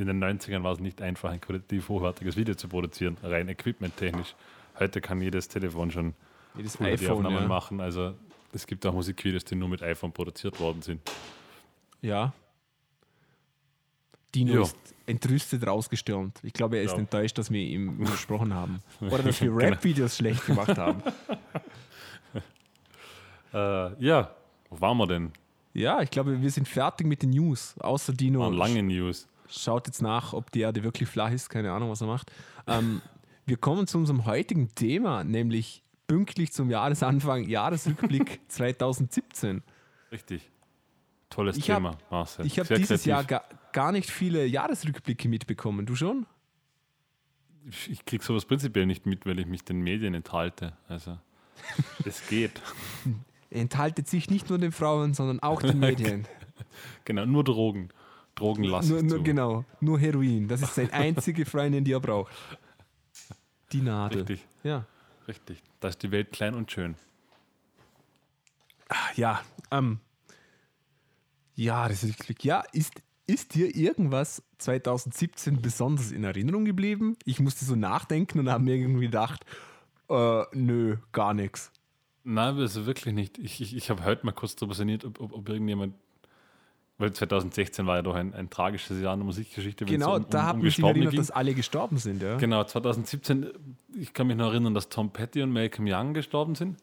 in den 90ern war es nicht einfach, ein qualitativ hochwertiges Video zu produzieren, rein equipmenttechnisch. Heute kann jedes Telefon schon
Jedes iPhone,
Aufnahmen
ja.
machen. Also es gibt auch Musikvideos, die nur mit iPhone produziert worden sind.
Ja. Dino
Ja.
ist entrüstet rausgestürmt. Ich glaube, er ist
Ja.
enttäuscht, dass wir ihm gesprochen haben. Oder dass wir
Genau.
Rap-Videos schlecht gemacht haben.
Äh, ja, wo waren wir denn?
Ja, ich glaube, wir sind fertig mit den News. Außer Dino
Waren lange News.
Schaut jetzt nach, ob die Erde wirklich flach ist. Keine Ahnung, was er macht. Ähm, wir kommen zu unserem heutigen Thema, nämlich pünktlich zum Jahresanfang, Jahresrückblick 2017.
Richtig. Tolles
Ich hab-
Thema, Marcel.
Ich habe dieses Jahr
kreativ.
gar, gar nicht viele Jahresrückblicke mitbekommen. Du schon?
Ich, kriege sowas prinzipiell nicht mit, weil ich mich den Medien enthalte. Also, es geht.
Enthaltet sich nicht nur den Frauen, sondern auch den Medien.
Genau, nur Drogen. Drogen lasse
Nur, nur, genau, nur Heroin. Das ist seine einzige Freundin, die er braucht. Die Nadel.
Richtig,
Ja.
richtig. Da ist die Welt klein und schön.
Ja, ähm, ja, das ist wirklich, ja, ist, ist dir irgendwas 2017 besonders in Erinnerung geblieben? Ich musste so nachdenken und habe mir irgendwie gedacht, äh, nö, gar nichts.
Nein, also wirklich nicht. Ich, ich, ich habe heute mal kurz darüber sinniert, ob, ob, ob irgendjemand, weil 2016 war ja doch ein, ein tragisches Jahr in der Musikgeschichte.
Genau,
um, um,
da hat
um
mich sich erinnert,
ging.
dass alle gestorben sind, ja.
Genau, 2017, ich kann mich noch erinnern, dass Tom Petty und Malcolm Young gestorben sind.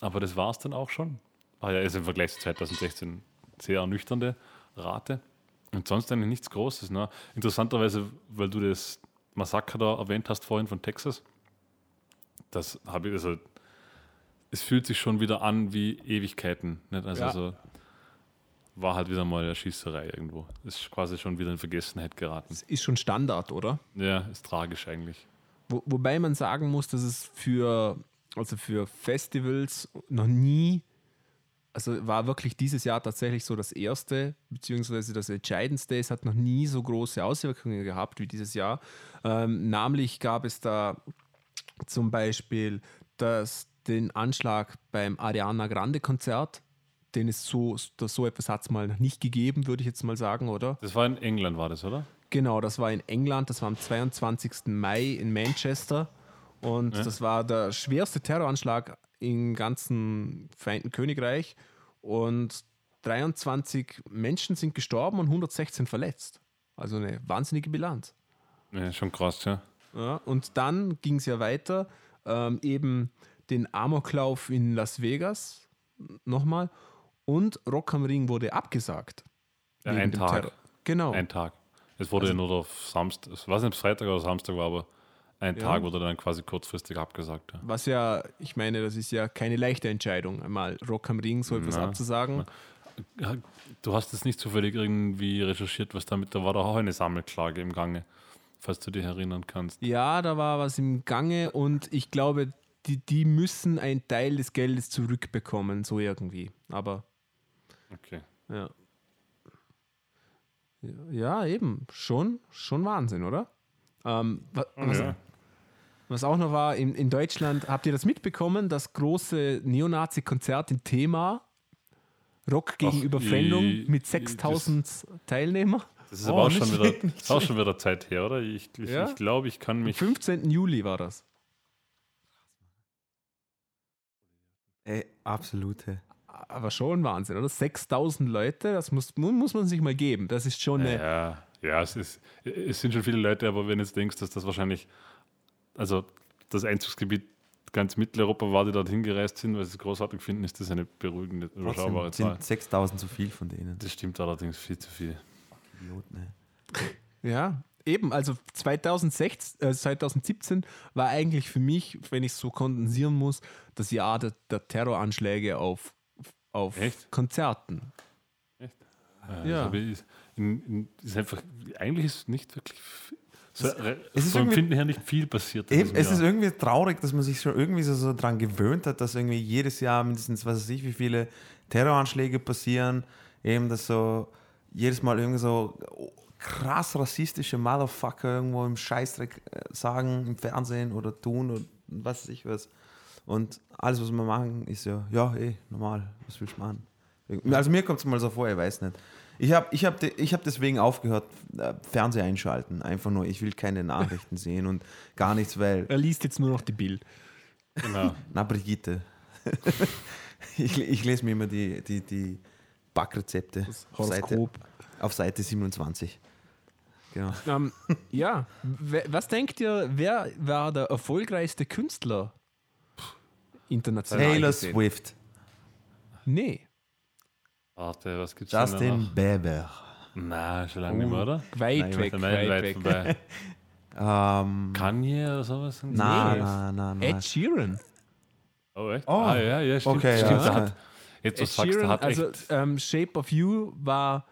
Aber das war es dann auch schon. War ja ist im Vergleich zu 2016 sehr ernüchternde Rate. Und sonst eigentlich nichts Großes. Ne? Interessanterweise, weil du das Massaker da erwähnt hast vorhin von Texas, das habe ich, also es fühlt sich schon wieder an wie Ewigkeiten. Nicht? Also
Ja.
so, war halt wieder mal eine Schießerei irgendwo. Ist quasi schon wieder in Vergessenheit geraten.
Das ist schon Standard, oder?
Ja, ist tragisch eigentlich.
Wo, wobei man sagen muss, dass es für, also für Festivals noch nie, also war wirklich dieses Jahr tatsächlich so das erste, beziehungsweise das entscheidendste. Es hat noch nie so große Auswirkungen gehabt wie dieses Jahr. Ähm, namentlich gab es da zum Beispiel das, den Anschlag beim Ariana Grande Konzert. Den es so, so etwas hat es mal nicht gegeben, würde ich jetzt mal sagen, oder?
Das war in England, war das, oder?
Genau, das war in England, das war am 22. Mai in Manchester. Und das war der schwerste Terroranschlag im ganzen Vereinten Königreich. Und 23 Menschen sind gestorben und 116 verletzt. Also eine wahnsinnige Bilanz.
Ja, schon krass, ja.
Ja, und dann ging es ja weiter, ähm, eben den Amoklauf in Las Vegas nochmal. Und Rock am Ring wurde abgesagt.
ja ein Tag.
Terror. Genau.
Ein Tag. Es wurde ja nur auf Samstag, ich weiß nicht, ob es Freitag oder Samstag war, aber ein
Ja.
Tag wurde dann quasi kurzfristig abgesagt. Ja.
Was ja, ich meine, das ist ja keine leichte Entscheidung, einmal Rock am Ring so etwas
Na,
abzusagen.
Ja, Du hast es nicht zufällig irgendwie recherchiert, was damit, da war doch auch eine Sammelklage im Gange, falls du dich erinnern kannst.
Ja, da war was im Gange und ich glaube, die, die müssen einen Teil des Geldes zurückbekommen, so irgendwie. Aber
Okay.
ja. Ja, eben, schon, schon Wahnsinn, oder? Ähm, wa- was,
Ja.
was auch noch war, in, in Deutschland, habt ihr das mitbekommen, das große Neonazi-Konzert in Thema, Rock gegen
Ach,
Überfremdung mit
i-
6000 Teilnehmer?
Das ist
Oh,
aber auch
nicht
schon, wieder, ist auch schon wieder Zeit her, oder? Ich, ich,
Ja.
ich glaube, ich kann
Am
mich.
15. Juli war das.
Ey, absolute.
Aber schon Wahnsinn, oder? 6000 Leute, das muss, mu- muss man sich mal geben. Das ist schon eine.
Ja, ja es, ist, es sind schon viele Leute, aber wenn du jetzt denkst, dass das wahrscheinlich, also das Einzugsgebiet ganz Mitteleuropa war, die dorthin gereist sind, weil sie es großartig finden, ist das eine beruhigende, überschaubare Zahl.
sind 6000 zu viel von denen.
Das stimmt allerdings viel zu viel.
Idioten, ey.
Ja, eben. Also 2016, äh, 2017 war eigentlich für mich, wenn ich es so kondensieren muss, das Jahr der, der Terroranschläge auf, auf
Echt?
Konzerten.
Echt?
Ja.
Also, ich- in, in, ist einfach, eigentlich ist nicht wirklich, so,
es ist
vom
irgendwie-
Empfinden her nicht viel passiert.
Eben, es ist irgendwie traurig, dass man sich schon irgendwie so, so dran gewöhnt hat, dass irgendwie jedes Jahr mindestens, was weiß ich, wie viele Terroranschläge passieren. Eben, dass so jedes Mal irgendwie so krass rassistische Motherfucker irgendwo im Scheißdreck äh, sagen, im Fernsehen oder tun oder was weiß ich was. Und alles, was wir machen, ist ja, ja, eh, normal, was willst du machen? Also mir kommt es mal so vor, ich weiß nicht. Ich habe ich hab, de- ich hab deswegen aufgehört, äh, Fernseher einschalten. Einfach nur, ich will keine Nachrichten sehen und gar nichts, weil
Er liest jetzt nur noch die Bild.
Genau.
na, Brigitte. ich, ich lese mir immer die, die, die Backrezepte auf Seite, auf Seite 27. Genau.
Ähm, ja, was denkt ihr, wer war der erfolgreichste Künstler international?
Taylor
gesehen?
Swift,
Nee,
Warte, was gibt's
Justin
noch?
Bieber,
Na, schon lange nicht mehr, oder?
weit
Nein,
weg,
Weit,
weit,
weit
weg.
vorbei.
ähm,
Kanye oder sowas?
na,
Nee.
na, na, na.
Ed Sheeran.
Oh, echt?
Oh.
Ah, ja, ja, stimmt.
Okay,
stimmt
ja.
hat, jetzt,
Ed
was sagst
Sheeran,
hat
also
echt.
ähm, Shape of You war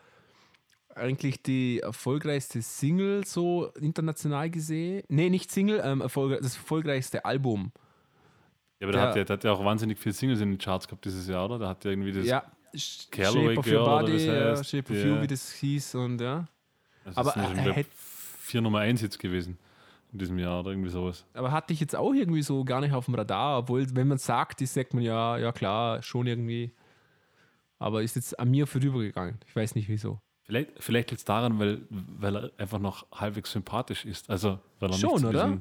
eigentlich die erfolgreichste Single so international gesehen. Nee, nicht Single, ähm, erfolg das erfolgreichste Album.
Ja, aber der,
der-
hat ja, der hat ja auch wahnsinnig viele Singles in den Charts gehabt dieses Jahr, oder? Der hat ja irgendwie das
Ja.
Callaway
Shape of Your Body,
wie das heißt,
Shape of You, wie das hieß und ja.
Also
Aber er hätte-
vier Nummer 1 Hits gewesen in diesem Jahr oder irgendwie sowas.
Aber hatte ich jetzt auch irgendwie so gar nicht auf dem Radar, obwohl, wenn man sagt, ist, sagt man ja, ja klar, schon irgendwie. Aber ist jetzt an mir vorübergegangen. Ich weiß nicht wieso.
Vielleicht, vielleicht liegt es daran, weil, weil er einfach noch halbwegs sympathisch ist. Also, weil er
Schon,
nicht so
oder?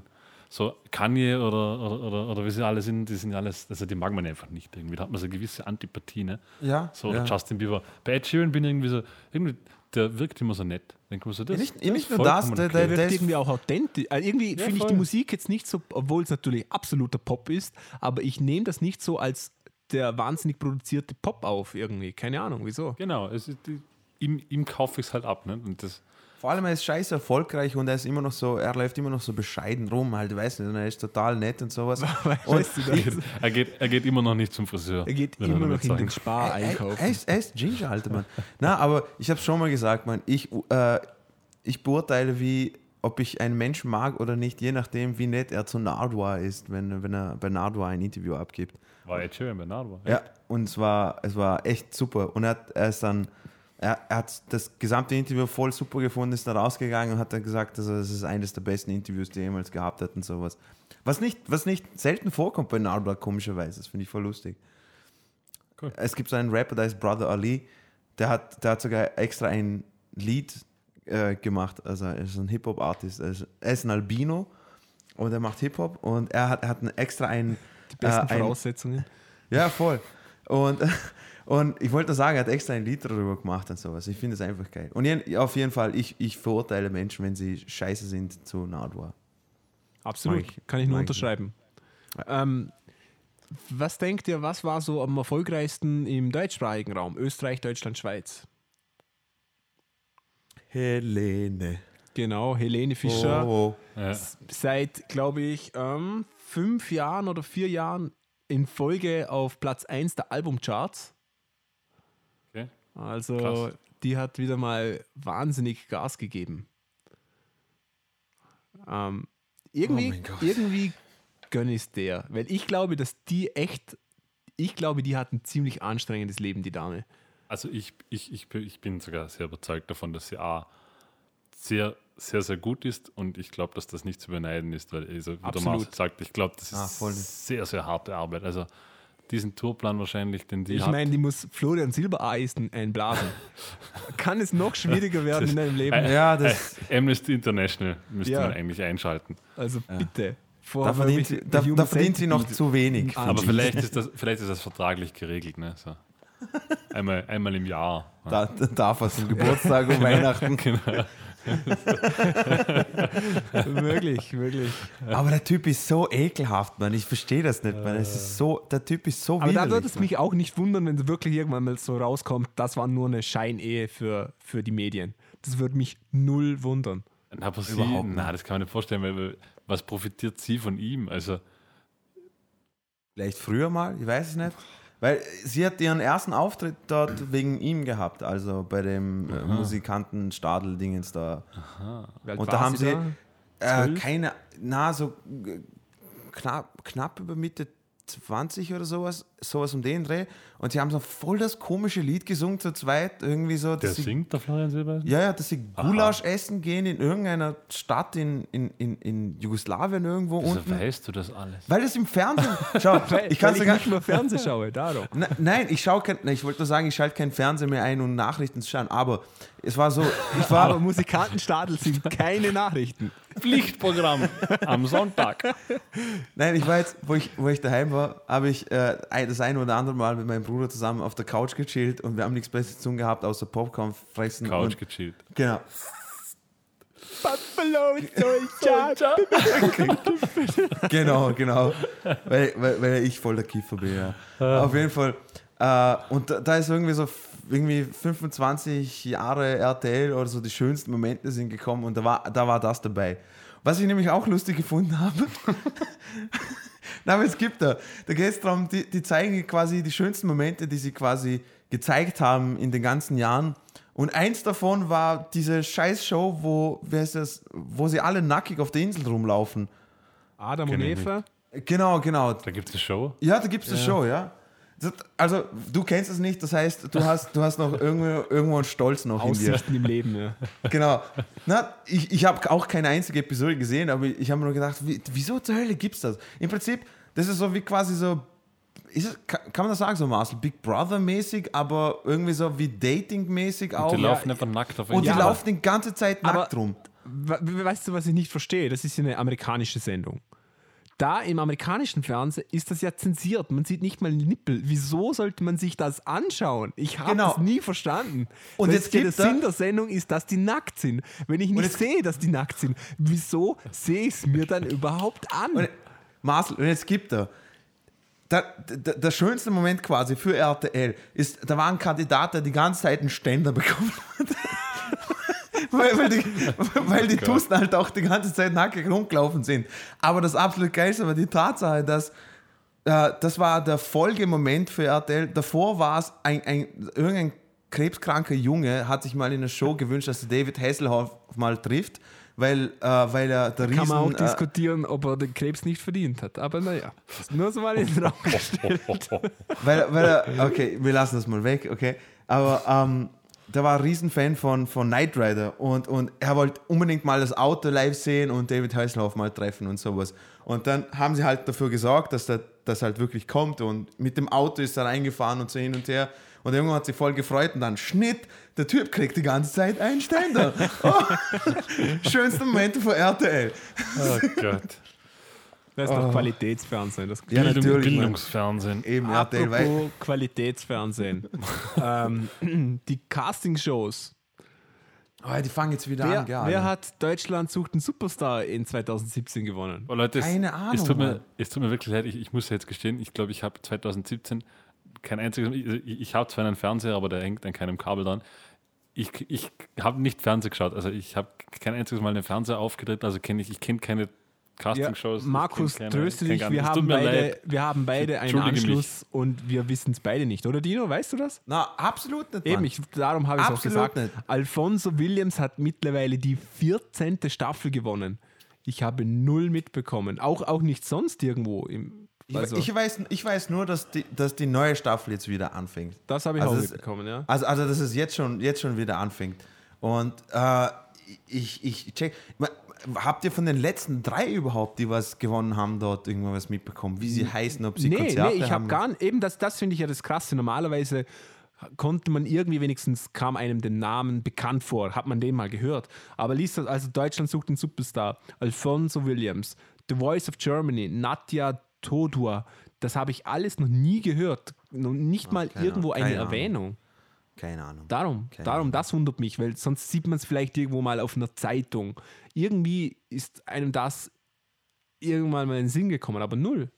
So Kanye oder, oder, oder, oder wie sie alle sind, die sind alles, also die mag man einfach nicht irgendwie. Da hat man so eine gewisse Antipathie, ne?
Ja.
So,
ja.
Justin Bieber. Bei Ed Sheeran bin ich irgendwie so, irgendwie, der wirkt immer so nett. Denkt man so, das,
Ja, nicht-
das
nicht
ist
nur das, der- der-
Der wirkt
ist-
irgendwie auch authentisch. Also irgendwie
Ja,
finde ich die Musik jetzt nicht so, obwohl es natürlich absoluter Pop ist, aber ich nehme das nicht so als der wahnsinnig produzierte Pop auf irgendwie. Keine Ahnung, wieso.
Genau, es ist die, ihm, ihm kaufe ich es halt ab. Ne? Und das,
Vor allem, er ist scheiße erfolgreich und er ist immer noch so, er läuft immer noch so bescheiden rum, halt, weiß nicht, und er ist total nett und sowas. Und
Weißt du das?
er, geht, er geht immer noch nicht zum Friseur.
Er geht immer noch in den
sagen.
Spar
er, er,
einkaufen.
er, ist, er ist Ginger, alter Mann. Na, aber ich habe schon mal gesagt, man, ich, äh, ich beurteile, wie, ob ich einen Menschen mag oder nicht, je nachdem, wie nett er zu Nardwar ist, wenn, wenn er bei Nardwar ein Interview abgibt.
War Ed Sheeran bei Nardwar.
Ja, und es war, es war echt super. Und er, hat, er ist dann, er, er hat das gesamte Interview voll super gefunden, ist dann rausgegangen und hat dann gesagt, also, das ist eines der besten Interviews, die er jemals gehabt hat und sowas. Was nicht, was nicht selten vorkommt bei Nardwar, komischerweise. Das finde ich voll lustig.
Cool.
Es gibt so einen Rapper, der ist Brother Ali, der hat, der hat sogar extra ein Lied äh, gemacht. Also er ist ein Hip-Hop-Artist. Er, ist- er ist ein Albino und er macht Hip-Hop und er hat, er hat einen extra ein
Die besten
äh, ein,
Voraussetzungen.
ja, voll. Und, und ich wollte nur sagen, er hat extra ein Lied darüber gemacht und sowas. Ich finde es einfach geil. Und auf jeden Fall, ich, ich verurteile Menschen, wenn sie scheiße sind zu Nardwar.
Absolut,
ich-
kann ich nur unterschreiben. Ähm, was denkt ihr, was war so am erfolgreichsten im deutschsprachigen Raum? Österreich, Deutschland, Schweiz.
Helene.
Genau, Helene Fischer.
Oh,
Ja.
Seit, glaube ich, ähm, fünf Jahren oder vier Jahren in Folge auf Platz 1 der Albumcharts. Also,
Krass.
die hat wieder mal wahnsinnig Gas gegeben. Ähm, irgendwie,
Oh
irgendwie gönne ich es der. Weil ich glaube, dass die echt, ich glaube, die hat ein ziemlich anstrengendes Leben, die Dame.
Also ich, ich, ich, bin- ich bin sogar sehr überzeugt davon, dass sie A, sehr, sehr, sehr gut ist und ich glaube, dass das nicht zu beneiden ist, weil, also, wie der
Absolut.
Marcel sagt, ich glaube, das ist
Ah,
sehr, sehr harte Arbeit. Also diesen Tourplan wahrscheinlich, den die
Ich meine, die muss Florian Silbereisen einblasen. Kann es noch schwieriger werden in deinem Leben?
Äh,
Ja, das,
Amnesty International müsste
Ja.
man eigentlich einschalten.
Also bitte. Vor
da verdient, sie, da, da verdient sie noch zu wenig.
Ah,
Aber vielleicht ist, das, vielleicht ist das vertraglich geregelt. Ne? So. Einmal, einmal im Jahr.
Da, da darf er zum Geburtstag und Weihnachten.
Genau.
Wirklich, wirklich.
Aber der Typ ist so ekelhaft, man. Ich verstehe das nicht, man. Es ist so, der Typ ist so
Aber da würde es mich auch nicht wundern, wenn es wirklich irgendwann mal so rauskommt, das war nur eine Scheinehe für, für die Medien. Das würde mich null wundern.
Aber sie,
Überhaupt nicht.
na, das kann man nicht vorstellen, weil was profitiert sie von ihm? Also,
Vielleicht früher mal, ich weiß es nicht. Weil sie hat ihren ersten Auftritt dort wegen ihm gehabt, also bei dem äh, Musikanten Stadel-Dingens da.
Wie alt
Und da haben sie,
da?
äh, keine, na, so knapp, knapp über Mitte 20 oder sowas, sowas um den Dreh. Und sie haben so voll das komische Lied gesungen zu zweit, irgendwie so.
der
sie,
singt der Florian Silbereisen?
ja, ja, dass sie Gulasch essen gehen in irgendeiner Stadt in, in, in, in Jugoslawien irgendwo
Wieso
unten.
weißt du das alles?
Weil das im Fernsehen, schau,
Weil,
ich kann sogar,
nicht nur Fernsehen schaue, darum.
Ne- Nein, ich schaue kein, nein, ich wollte nur sagen, ich schalte kein Fernseher mehr ein, um Nachrichten zu schauen. Aber es war so, ich war,
Aber Musikantenstadel sind keine Nachrichten.
Pflichtprogramm am Sonntag.
nein, ich war jetzt, wo ich, wo ich daheim war, habe ich äh, ein- das eine oder andere Mal mit meinem Bruder zusammen auf der Couch gechillt und wir haben nichts Besseres zu tun gehabt, außer Popcorn fressen.
Couch
und,
gechillt.
genau.
Buffalo Soldier.
Genau, genau. weil, weil, weil ich voll der Kiffer bin, ja. Auf jeden Fall. Äh, und da, da ist irgendwie so irgendwie 25 Jahre RTL oder so die schönsten Momente sind gekommen und da war, da war das dabei. Was ich nämlich auch lustig gefunden habe. Na, aber es gibt da. Da geht es darum, die, die zeigen quasi die schönsten Momente, die sie quasi gezeigt haben in den ganzen Jahren. Und eins davon war diese Scheißshow, wo, wer ist das, wo sie alle nackig auf der Insel rumlaufen.
Adam
Kenn
und Eva.
Genau, genau.
Da gibt es eine Show.
Ja, da gibt es eine Show, ja. Also, du kennst es nicht, das heißt, du hast, du hast noch irgendwo, irgendwo einen Stolz noch in dir.
Aussichten im Leben, ja.
Genau. Na, ich ich habe auch keine einzige Episode gesehen, aber ich habe mir nur gedacht, wie, wieso zur Hölle gibt's das? Im Prinzip, das ist so wie quasi so, ist es, kann, man das sagen, so Marcel, Big Brother-mäßig, aber irgendwie so wie Dating-mäßig auch.
Die laufen einfach nackt auf
Und die
Instagram.
laufen die ganze Zeit
Aber-
nackt rum.
We- we- Weißt du, was ich nicht verstehe? Das ist ja eine amerikanische Sendung. Da im amerikanischen Fernsehen ist das ja zensiert. Man sieht nicht mal einen Nippel. Wieso sollte man sich das anschauen? Ich habe
Genau.
das nie verstanden.
Und jetzt
ja der
er-
Sinn der Sendung ist, dass die nackt sind. Wenn ich nicht sehe, dass die nackt sind, wieso sehe ich es mir dann überhaupt an?
Und Marcel, und jetzt gibt er. Der, der, der schönste Moment quasi für RTL ist, da war ein Kandidat, der die ganze Zeit einen Ständer bekommen hat. weil, weil die, weil die Tusten halt auch die ganze Zeit nackig rumgelaufen sind. Aber das absolut geilste war die Tatsache, dass äh, das war der Folgemoment für RTL. Davor war es ein, ein, irgendein krebskranker Junge, hat sich mal in einer Show gewünscht, dass er David Hasselhoff mal trifft, weil, äh, weil er der Riesen...
Kann man auch
äh,
diskutieren, ob er den Krebs nicht verdient hat. Aber naja, nur so mal in den Raum gestellt.
weil, weil er, okay, wir lassen das mal weg, okay. Aber ähm, der war ein Riesenfan von, von Knight Rider und, und er wollte unbedingt mal das Auto live sehen und David Hasselhoff mal treffen und sowas. Und dann haben sie halt dafür gesorgt, dass der, das halt wirklich kommt und mit dem Auto ist er reingefahren und so hin und her. Und irgendwann hat sich voll gefreut und dann Schnitt, der Typ kriegt die ganze Zeit einen Ständer. Oh, schönste Momente von RTL.
Oh Gott.
Das ist doch Qualitätsfernsehen. Das
Ja,
Bildung,
natürlich.
Bildungsfernsehen.
Eben weil
Apropos Qualitätsfernsehen. ähm, die Castingshows.
oh, die fangen jetzt wieder
Wer,
an, ja.
wer hat Deutschland sucht einen Superstar in 2017 gewonnen?
Oh, Leute, es,
Keine Ahnung,
es, tut mir, es tut mir wirklich leid, ich, ich muss jetzt gestehen, ich glaube, ich habe 2017 kein einziges, ich, ich habe zwar einen Fernseher, aber der hängt an keinem Kabel dran. Ich, ich habe nicht Fernsehen geschaut, also ich habe kein einziges Mal einen Fernseher aufgedreht, also kenne ich, ich kenne keine Castingshows. ich
Markus, tröste dich, wir haben, beide,
leid.
wir haben beide einen
Entschuldige mich.
Anschluss und wir wissen es beide nicht. Oder Dino, weißt du das?
Na, absolut nicht.
Eben, ich, darum habe ich es auch gesagt.
nicht.
Alfonso Williams hat mittlerweile die 14. Staffel gewonnen. Ich habe null mitbekommen. Auch, auch nicht sonst irgendwo. Im, also,
ich, ich, weiß, ich weiß nur, dass die, dass die neue Staffel jetzt wieder anfängt.
das habe ich
also
auch mitbekommen, ja.
Also, also dass es jetzt schon, jetzt schon wieder anfängt. Und äh, ich, ich check. Habt ihr von den letzten drei überhaupt, die was gewonnen haben, dort irgendwas mitbekommen? Wie sie heißen, ob sie
Nee,
Konzerte
nee, ich habe gar nicht, eben das, das finde ich ja das Krasse. Normalerweise konnte man irgendwie wenigstens, kam einem den Namen bekannt vor, hat man den mal gehört. Aber liest das, also Deutschland sucht einen Superstar, Alfonso Williams, The Voice of Germany, Nadja Todua, das habe ich alles noch nie gehört. Nicht mal
keine
irgendwo eine
Ahnung.
Erwähnung.
Keine Ahnung.
Darum,
Keine
darum,
Ahnung.
das wundert mich, weil sonst sieht man es vielleicht irgendwo mal auf einer Zeitung. Irgendwie ist einem das irgendwann mal in den Sinn gekommen, aber null.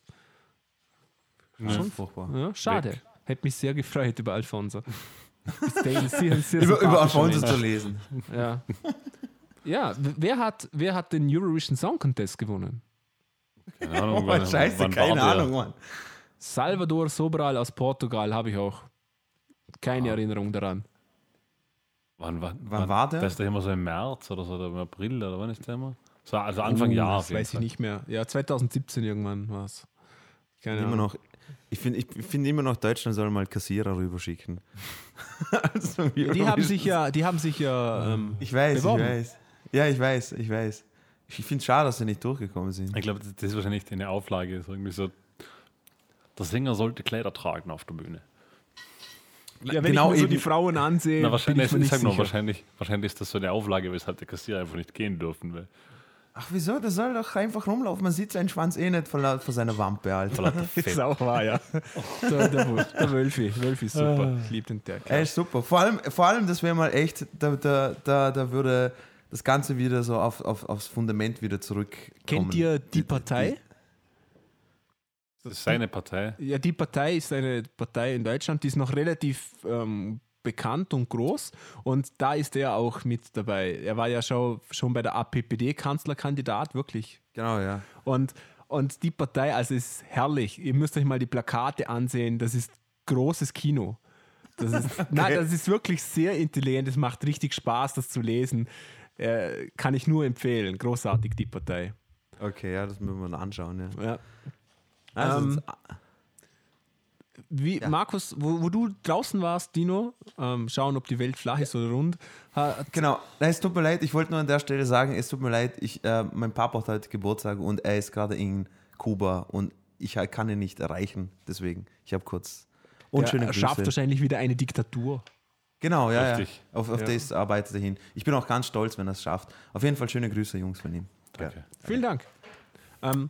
Schon furchtbar.
Ja, schade.
Weg.
Hätte mich sehr gefreut über Alfonso. Sehr, sehr
Über, über Alfonso zu lesen.
Ja. Ja, wer hat, wer hat den Eurovision Song Contest gewonnen?
Keine Ahnung,
Oh,
wann-
scheiße, keine? Ahnung, Mann.
Salvador Sobral aus Portugal habe ich auch. Keine Erinnerung daran.
Wann, wann,
Wann war der?
Das ist doch immer so im März oder so, oder im April, oder wann ist der immer? So, also Anfang
Uh,
Jahr.
Das weiß ich nicht mehr. Ja, 2017 irgendwann war es. Keine
Immer
Ahnung.
noch, ich finde ich find immer noch, Deutschland soll mal Kassierer rüberschicken. also,
Die haben sich ja, die haben sich ja ähm,
Ich weiß,
beworben.
ich weiß. Ja, ich weiß, ich weiß. Ich finde es schade, dass sie nicht durchgekommen sind.
Ich glaube, das ist wahrscheinlich eine Auflage. So irgendwie so, der Sänger sollte Kleider tragen auf der Bühne.
Ja, wenn
Genau
ich mir so
eben.
die Frauen ansehe,
Na,
bin
wahrscheinlich,
ich mir
ich nur,
sicher.
wahrscheinlich, wahrscheinlich ist das so eine Auflage, weshalb der Kassierer einfach nicht gehen dürfen will.
Ach, wieso? Der soll doch einfach rumlaufen. Man sieht seinen Schwanz eh nicht von, von seiner Wampe, Alter.
Das ist auch wahr, ja. Der, der, der Wölfi. Wölfi ist super. Ich liebe den der.
Er ist super. Vor allem, vor allem das wäre mal echt, da, da, da, da würde das Ganze wieder so auf, auf, aufs Fundament wieder zurückkommen.
Kennt ihr die Partei?
Das ist seine Partei.
Ja, die Partei ist eine Partei in Deutschland, die ist noch relativ ähm, bekannt und groß und da ist er auch mit dabei. Er war ja schon, schon bei der APPD-Kanzlerkandidat, wirklich.
Genau, ja.
Und, und die Partei, also ist herrlich. Ihr müsst euch mal die Plakate ansehen, das ist großes Kino. Das ist, Nein, das ist wirklich sehr intelligent, es macht richtig Spaß, das zu lesen. Äh, kann ich nur empfehlen. Großartig, die Partei.
Okay, ja, das müssen wir mal anschauen, ja.
Ja.
Also,
Ähm, Wie, Markus, wo, wo du draußen warst, Dino, ähm, schauen, ob die Welt flach ist oder rund. Ha,
Genau, Nein, es tut mir leid, ich wollte nur an der Stelle sagen, es tut mir leid, ich, äh, mein Papa hat heute Geburtstag und er ist gerade in Kuba und ich kann ihn nicht erreichen, deswegen, ich habe kurz und schöne
er schafft wahrscheinlich wieder eine Diktatur.
Genau, ja, ja.
Richtig.
Auf, auf
Ja.
das arbeitet er hin. Ich bin auch ganz stolz, wenn er es schafft. Auf jeden Fall schöne Grüße, Jungs, von ihm.
Danke.
Vielen Dank. Ähm,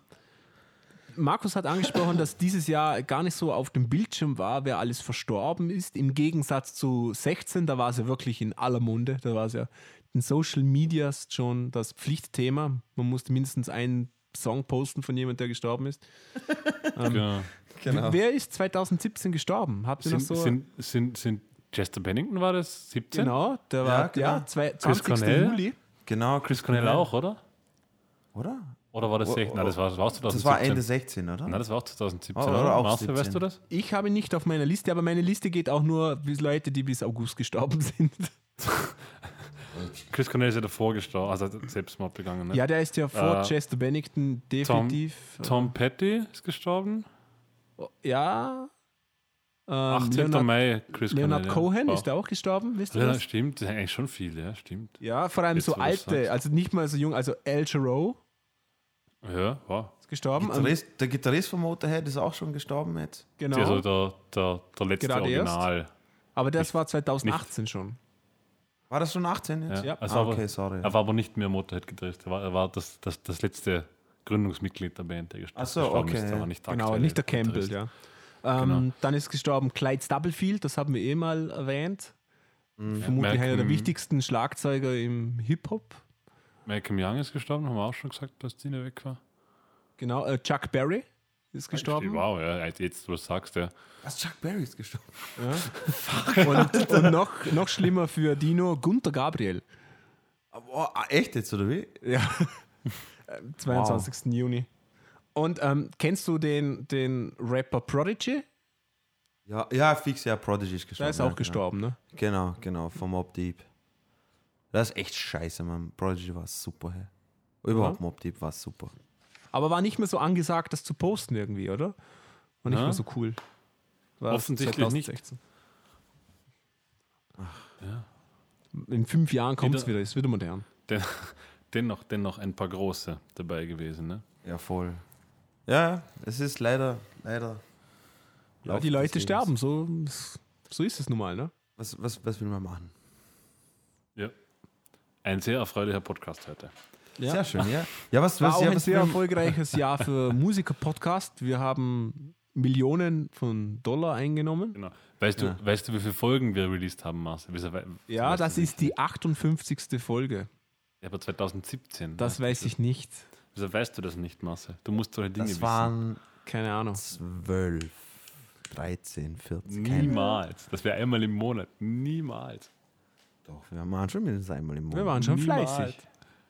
Markus hat angesprochen, dass dieses Jahr gar nicht so auf dem Bildschirm war, wer alles verstorben ist. Im Gegensatz zu 16, da war es ja wirklich in aller Munde. Da war es ja in Social Medias schon das Pflichtthema. Man musste mindestens einen Song posten von jemandem, der gestorben ist.
Genau.
Genau.
Wer ist 2017 gestorben? Habt ihr
Sind,
noch so?
sind, sind, sind Chester Bennington war das 17?
genau, der war
genau.
ja, zwei- 20.
Cornell?
Juli.
Genau,
Chris Cornell auch, oder?
Oder?
Oder war das
Oh,
16? Nein, das war, das war auch 2017.
Das war Ende 16, oder?
Nein, das war auch 2017,
Oh, oder
oder?
auch
Marcel,
17.
weißt du das?
Ich habe ihn nicht auf meiner Liste, aber meine Liste geht auch nur bis Leute, die bis August gestorben sind.
Chris Cornell ist ja davor gestorben, also hat Selbstmord begangen. Ne?
Ja, der ist ja vor
Äh,
Chester Bennington definitiv.
Tom Petty ist gestorben.
äh, ja. Ähm,
18.
Leonard,
Mai, Chris
Leonard
Cornell.
Cohen
ja.
ist der auch gestorben, wisst ihr
Ja,
das?
stimmt, das sind eigentlich schon viele, ja, stimmt.
Ja, vor allem
Jetzt,
so alte, also nicht mal so jung, also Al Jarreau
Ja, wow.
ist gestorben.
Gitarrist, der Gitarrist von Motorhead ist auch schon gestorben jetzt.
genau.
Also der, der, der letzte
Gerade erst.
Original.
aber das war 2018 schon.
War das schon 18 jetzt?
Ja.
Ja.
Also
Ah,
aber,
okay, sorry.
Er war aber nicht mehr Motorhead-Gitarrist. Er war, er war das, das, das letzte Gründungsmitglied der Band, der gest-
Ach so,
gestorben
okay,
ist.
ja.
Aber nicht
Genau, nicht der Campbell,
Gitarrist.
ja. Ähm,
Genau.
Dann ist gestorben Clyde Stubblefield, das haben wir eh mal erwähnt.
Mhm.
Vermutlich einer der wichtigsten Schlagzeuger im Hip-Hop.
Malcolm Young ist gestorben, haben wir auch schon gesagt, dass Dina weg war.
Genau, äh, Chuck Berry ist gestorben.
Wow, ja, jetzt du sagst, ja.
Was, Chuck Berry ist gestorben?
Und, und noch, noch schlimmer für Dino, Gunter Gabriel.
Oh, echt jetzt, oder wie?
Ja. Am 22. Juni. Und ähm, kennst du den, den Rapper Prodigy?
Ja, ja, fix, ja, Prodigy ist gestorben.
Der ist
ja,
auch gestorben, ne?
Genau, genau, vom Mob Deep. Das ist echt scheiße, man. Prodigy war super, hey. Überhaupt
Ja.
Mob Deep war super.
Aber war nicht mehr so angesagt, das zu posten irgendwie, oder? War nicht
Ja.
mehr so cool. War
Offensichtlich nicht.
2016.
ja.
In fünf Jahren kommt es
Wieder-
ist wieder modern.
Den, dennoch, dennoch ein paar große dabei gewesen. Ne?
Ja, voll. Ja, es ist leider, leider.
Ja, die Leute sterben, so, so ist es nun mal, ne?
Was, was, was will man machen?
Ja. Ein sehr erfreulicher Podcast heute.
Ja.
Sehr schön, ja. Ja, was,
War
was,
auch
ja,
ein
was
sehr
will-
erfolgreiches Jahr für Musiker-Podcast. Wir haben Millionen von Dollar eingenommen.
Genau. Weißt,
Ja.
du, weißt du, wie viele Folgen wir released haben, Marcel?
Ja, das ist die 58. Folge.
Ja, aber 2017.
Das
ne?
weiß ich nicht.
Wieso weißt du das nicht, Marcel? Du musst solche Dinge
Das
wissen.
waren
Keine Ahnung.
12, 13, 14. keine-
Niemals. Das wäre einmal im Monat. Niemals.
Doch, wir waren schon mindestens einmal im Monat.
Wir waren schon
Niemals.
fleißig.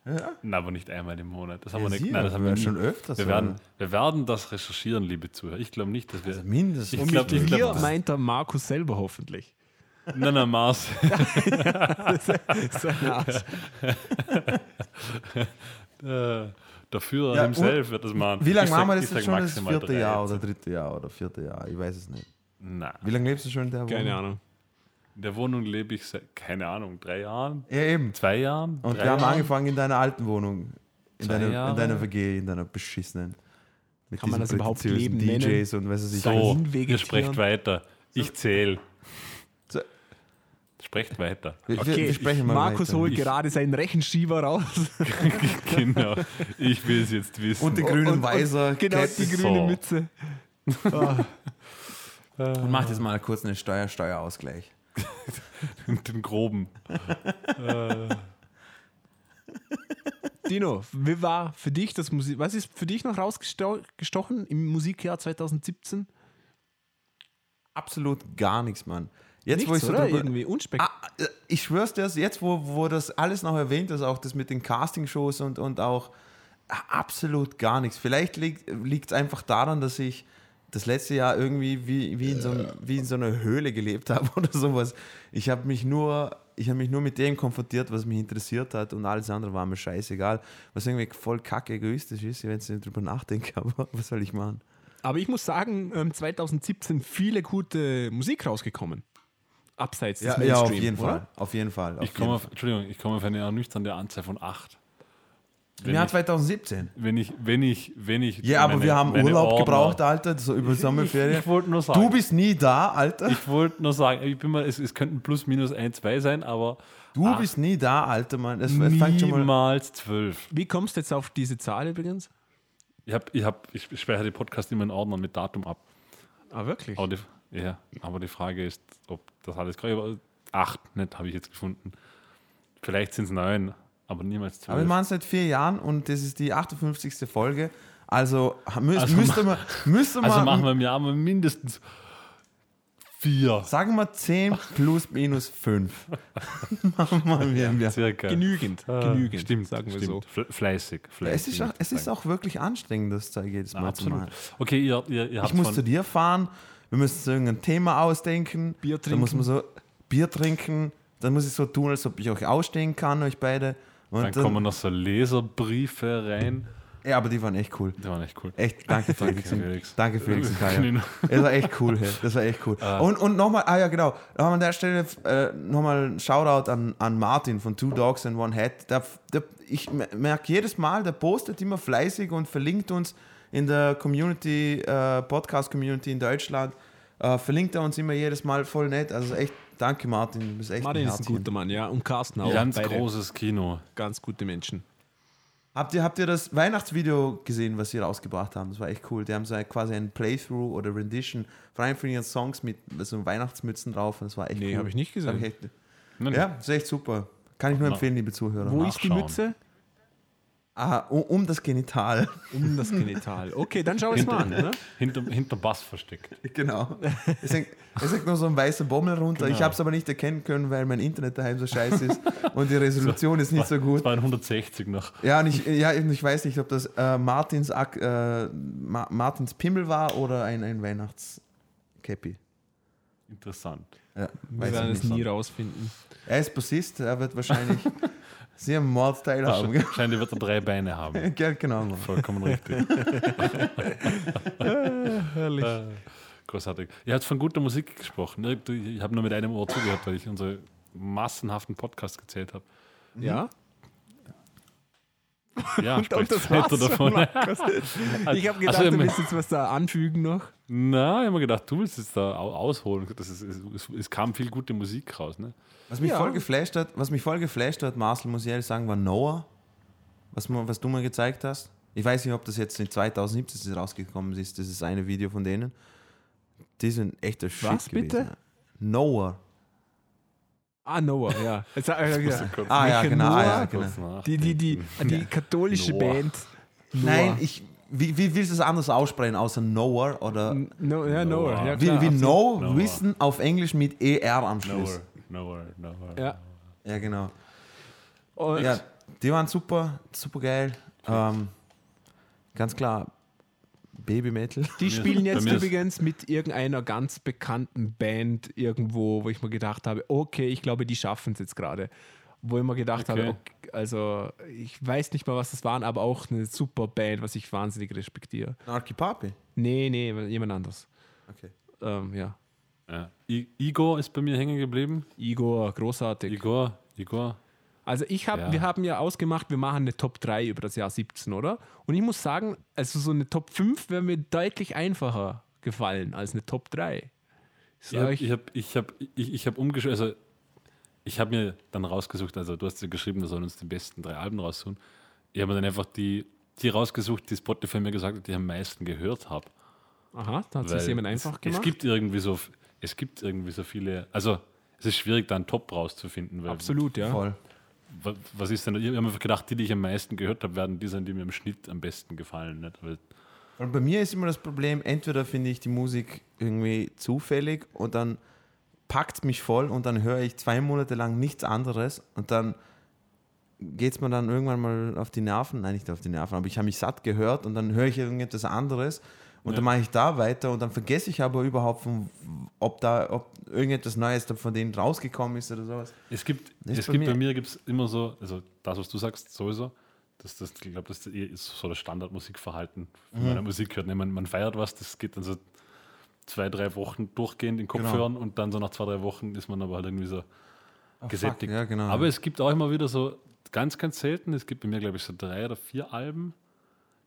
Ja,
Na, aber nicht einmal im Monat. Das haben
ja,
wir nicht. Nein, das haben wir
wir schon öfters.
Wir werden, wir werden das recherchieren, liebe Zuhörer. Ich glaube nicht, dass wir.
also mindestens.
Ich
Und
glaub-
mit
ich glaub, das-
meint der Markus selber hoffentlich.
nein, nein, Mars.
Arsch.
Äh, der Führer
Ja,
himself wird das machen.
Wie lange machen wir das jetzt schon? Das
maximal
vierte
drei
Jahr oder dritte Jahr oder vierte Jahr? Ich weiß es nicht.
Na,
Wie lange lebst du schon in der Wohnung?
Keine Ahnung.
In der Wohnung lebe ich seit, keine Ahnung, drei Jahren,
Ja, eben.
zwei Jahren.
Und wir haben
Jahren?
angefangen in deiner alten Wohnung. In
Zwei
deiner, in
Jahre.
deiner WG, in deiner beschissenen. Mit
Kann man das überhaupt Leben nennen?
DJs und weiß es ich.
So, ihr sprecht weiter. Ich zähle.
So.
Sprecht weiter.
Wir,
Okay,
wir sprechen mal
Markus
weiter.
holt
Ich-
gerade seinen Rechenschieber raus.
genau. Ich will es jetzt wissen.
Und den grünen
Und-
Weiser.
Genau,
Cap.
die grüne
So.
Mütze. Ah,
Und macht jetzt mal kurz einen Steuer Steuerausgleich.
den groben. äh,
Dino, wie war für dich das Musik? Was ist für dich noch rausgestochen im Musikjahr 2017?
Absolut gar nichts, Mann. Jetzt, wo ich
Nichts,
so
oder?
drüber,
Irgendwie unspek
Ah, äh, ich schwör's dir, jetzt, wo, wo das alles noch erwähnt ist, auch das mit den Castingshows und, und auch absolut gar nichts. Vielleicht liegt es einfach daran, dass ich das letzte Jahr irgendwie wie, wie, in so, wie in so einer Höhle gelebt habe oder sowas. Ich habe mich nur, ich habe mich nur mit dem konfrontiert, was mich interessiert hat und alles andere war mir scheißegal. Was irgendwie voll kacke egoistisch ist, wenn ich nicht drüber nachdenke, aber was soll ich machen?
Aber ich muss sagen, ähm, 2017 viele gute Musik rausgekommen. Abseits des
Ja,
Mainstream,
ja auf jeden
oder?
Fall. Auf jeden Fall. Auf
Ich komme Entschuldigung, ich komme auf eine ernüchternde Anzahl von acht.
Im Jahr
ich,
2017.
wenn ich, wenn ich, wenn ich.
Ja, aber
meine-
wir haben Urlaub
Ordner-
gebraucht, Alter, so über Sommerferien.
Ich, ich wollte nur sagen.
Du bist nie da, Alter.
Ich wollte nur sagen, ich bin mal, es, es könnten plus minus ein, zwei sein, aber
Du
Ach.
bist nie da, Alter, Mann. Es, es fängt schon mal.
niemals zwölf.
Wie kommst du jetzt auf diese Zahl übrigens?
Ich, hab, ich, hab, ich speichere die Podcast immer in Ordnern mit Datum ab.
Ah, wirklich?
Aber die, ja, aber die Frage ist, ob das alles Acht, nicht, habe ich jetzt gefunden. Vielleicht sind es neun, aber niemals zwölf.
Aber wir machen es seit vier Jahren und das ist die 58. Folge. Also, müß,
Also
müsste man, müsste man
also machen wir im Jahr mal mindestens vier.
sagen wir 10 plus minus 5. machen wir. wir.
Circa.
Genügend,
Ah,
genügend,
Stimmt,
sagen wir
stimmt.
so.
Fle- Fleißig, fleißig.
Es ist, auch, es ist auch wirklich anstrengend, das Zeug jedes Mal zu
Absolut.
machen.
Okay, ihr, ihr, ihr habt
Ich muss
von,
zu dir fahren, wir müssen so irgendein Thema ausdenken.
Bier
Dann muss
trinken.
man so Bier trinken. Dann muss ich so tun, als ob ich euch ausstehen kann, euch beide. Und
dann kommen noch so Leserbriefe rein.
ja, aber die waren echt cool.
Die waren echt cool.
Echt, danke Felix.
Felix.
danke Felix und Kaya.
Genau.
Das war echt cool, hey. das war echt cool. Und, und nochmal, ah ja genau, noch an der Stelle äh, nochmal ein Shoutout an, an Martin von Two Dogs and One Head. Der, der, ich merke jedes Mal, der postet immer fleißig und verlinkt uns in der Community, äh, Podcast-Community in Deutschland, äh, verlinkt er uns immer jedes Mal voll nett. Also echt, danke Martin, du bist echt
Martin
ein
ist ein guter Mann, ja. Und Carsten auch.
Ganz
Beide
großes Kino.
Ganz gute Menschen.
Habt ihr, habt ihr das Weihnachtsvideo gesehen, was sie rausgebracht haben? Das war echt cool. Die haben so ein- quasi ein Playthrough oder Rendition von einem von ihren Songs mit so Weihnachtsmützen drauf. Und das war echt
Nee,
cool.
hab ich nicht gesehen.
ich echt,
Nein,
ja, das ist echt super. Kann ich nur empfehlen, liebe Zuhörer.
Wo ist die. Mütze?
Ah, um, um das Genital.
Um das Genital. Okay, dann schau es mal an. Ne?
Hinter, hinter Bass versteckt.
genau. Es hängt, es hängt nur so ein weißer Bommel runter. Ich
Genau.
habe es aber nicht erkennen können, weil mein Internet daheim so scheiße ist und die Resolution ist nicht so gut.
Es waren 160 noch.
Ja, und ich, ja, ich weiß nicht, ob das äh, Martins, äh, Ma Martins Pimmel war oder ein, ein Weihnachtskäppi.
Interessant.
Ja,
Wir werden
ich
es nie rausfinden.
Er ist Bassist, er wird wahrscheinlich sehr am Mordteil haben. gell?
Wahrscheinlich wird er drei Beine haben.
Ja, genau. Mann.
Vollkommen richtig.
Herrlich.
Äh, Großartig. Ihr habt von guter Musik gesprochen. ne? Ich habe nur mit einem Ohr zugehört, weil ich unsere massenhaften Podcast gezählt habe.
Ja?
Ja, sprecht
das
weiter davon.
Ich habe gedacht,
Also,
du willst jetzt was da anfügen noch.
Na, ich habe mir gedacht, du willst jetzt da au- ausholen. Das ist, es, es, es kam viel gute Musik raus. Ne?
Was mich
Ja.
voll geflasht hat, was mich voll geflasht hat, Marcel, muss ich ehrlich sagen, war Noah. Was, man- was du mir gezeigt hast. Ich weiß nicht, ob das jetzt in 2017 rausgekommen ist. Das ist eine Video von denen. Die sind echter Shit
Was,
gewesen.
bitte?
Noah.
Ah, Noah, ja. Jetzt, ja.
Ah ja, genau. Ah, ja,
Noah?
genau.
Kurz nach.
Die, die, die, die katholische
Noah.
Band.
Nein,
Noah.
ich, wie, wie willst du es anders aussprechen, außer Noah oder
No, ja, Noah.
Noah.
Ja,
wie,
klar,
wie
absolut.
Know,
Noah.
Wissen auf Englisch mit ER am Schluss.
Nowhere, nowhere, nowhere.
Ja.
Ja, genau.
Und
Ja, die waren super, super geil. Ähm, ganz klar, Baby Metal.
Die spielen jetzt übrigens mit irgendeiner ganz bekannten Band irgendwo, wo ich mir gedacht habe, okay, ich glaube, die schaffen es jetzt gerade. Wo ich mir gedacht
Okay.
habe, okay, also ich weiß nicht mal, was das waren, aber auch eine super Band, was ich wahnsinnig respektiere.
Narki Papi.
Nee, nee, jemand anders.
Okay.
Ähm, ja.
Ja. I Igor ist bei mir hängen geblieben.
Igor, großartig.
Igor, Igor.
Also ich hab,
Ja.
wir haben ja ausgemacht, wir machen eine Top 3 über das Jahr 17, oder? Und ich muss sagen, also so eine Top 5 wäre mir deutlich einfacher gefallen als eine Top 3.
Ich habe ich hab, ich hab, ich, ich hab umgeschrieben, also ich habe mir dann rausgesucht, also du hast ja geschrieben, wir sollen uns die besten drei Alben raussuchen. Ich habe mir dann einfach die, die rausgesucht, die Spotify mir gesagt hat, die ich am meisten gehört habe.
Aha, da hat sich jemand
es,
einfach gemacht.
Es gibt irgendwie so, es gibt irgendwie so viele, also es ist schwierig, da einen Top rauszufinden. Weil
Absolut, ja.
Voll.
Wa- Was ist denn, ich habe mir gedacht, die, die ich am meisten gehört habe, werden die sein, die mir im Schnitt am besten gefallen. Nicht? Weil,
Und bei mir ist immer das Problem, entweder finde ich die Musik irgendwie zufällig und dann packt es mich voll und dann höre ich zwei Monate lang nichts anderes und dann geht es mir dann irgendwann mal auf die Nerven, nein, nicht auf die Nerven, aber ich habe mich satt gehört und dann höre ich irgendetwas anderes und dann mache ich da weiter und dann vergesse ich aber überhaupt, von, ob da ob irgendetwas Neues von denen rausgekommen ist oder sowas.
Es gibt, es
bei
gibt
mir-
bei mir gibt's immer so, also das, was du sagst, sowieso. Das, das, ich glaube, das ist so das Standardmusikverhalten
Mhm.
von meiner Musik hört. Ne? Man, man feiert was, das geht dann so zwei, drei Wochen durchgehend in den Kopf
Genau.
hören und dann so nach zwei, drei Wochen ist man aber halt irgendwie so gesättigt.
ja, genau.
Aber es gibt auch immer wieder so, ganz, ganz selten, es gibt bei mir, glaube ich, so drei oder vier Alben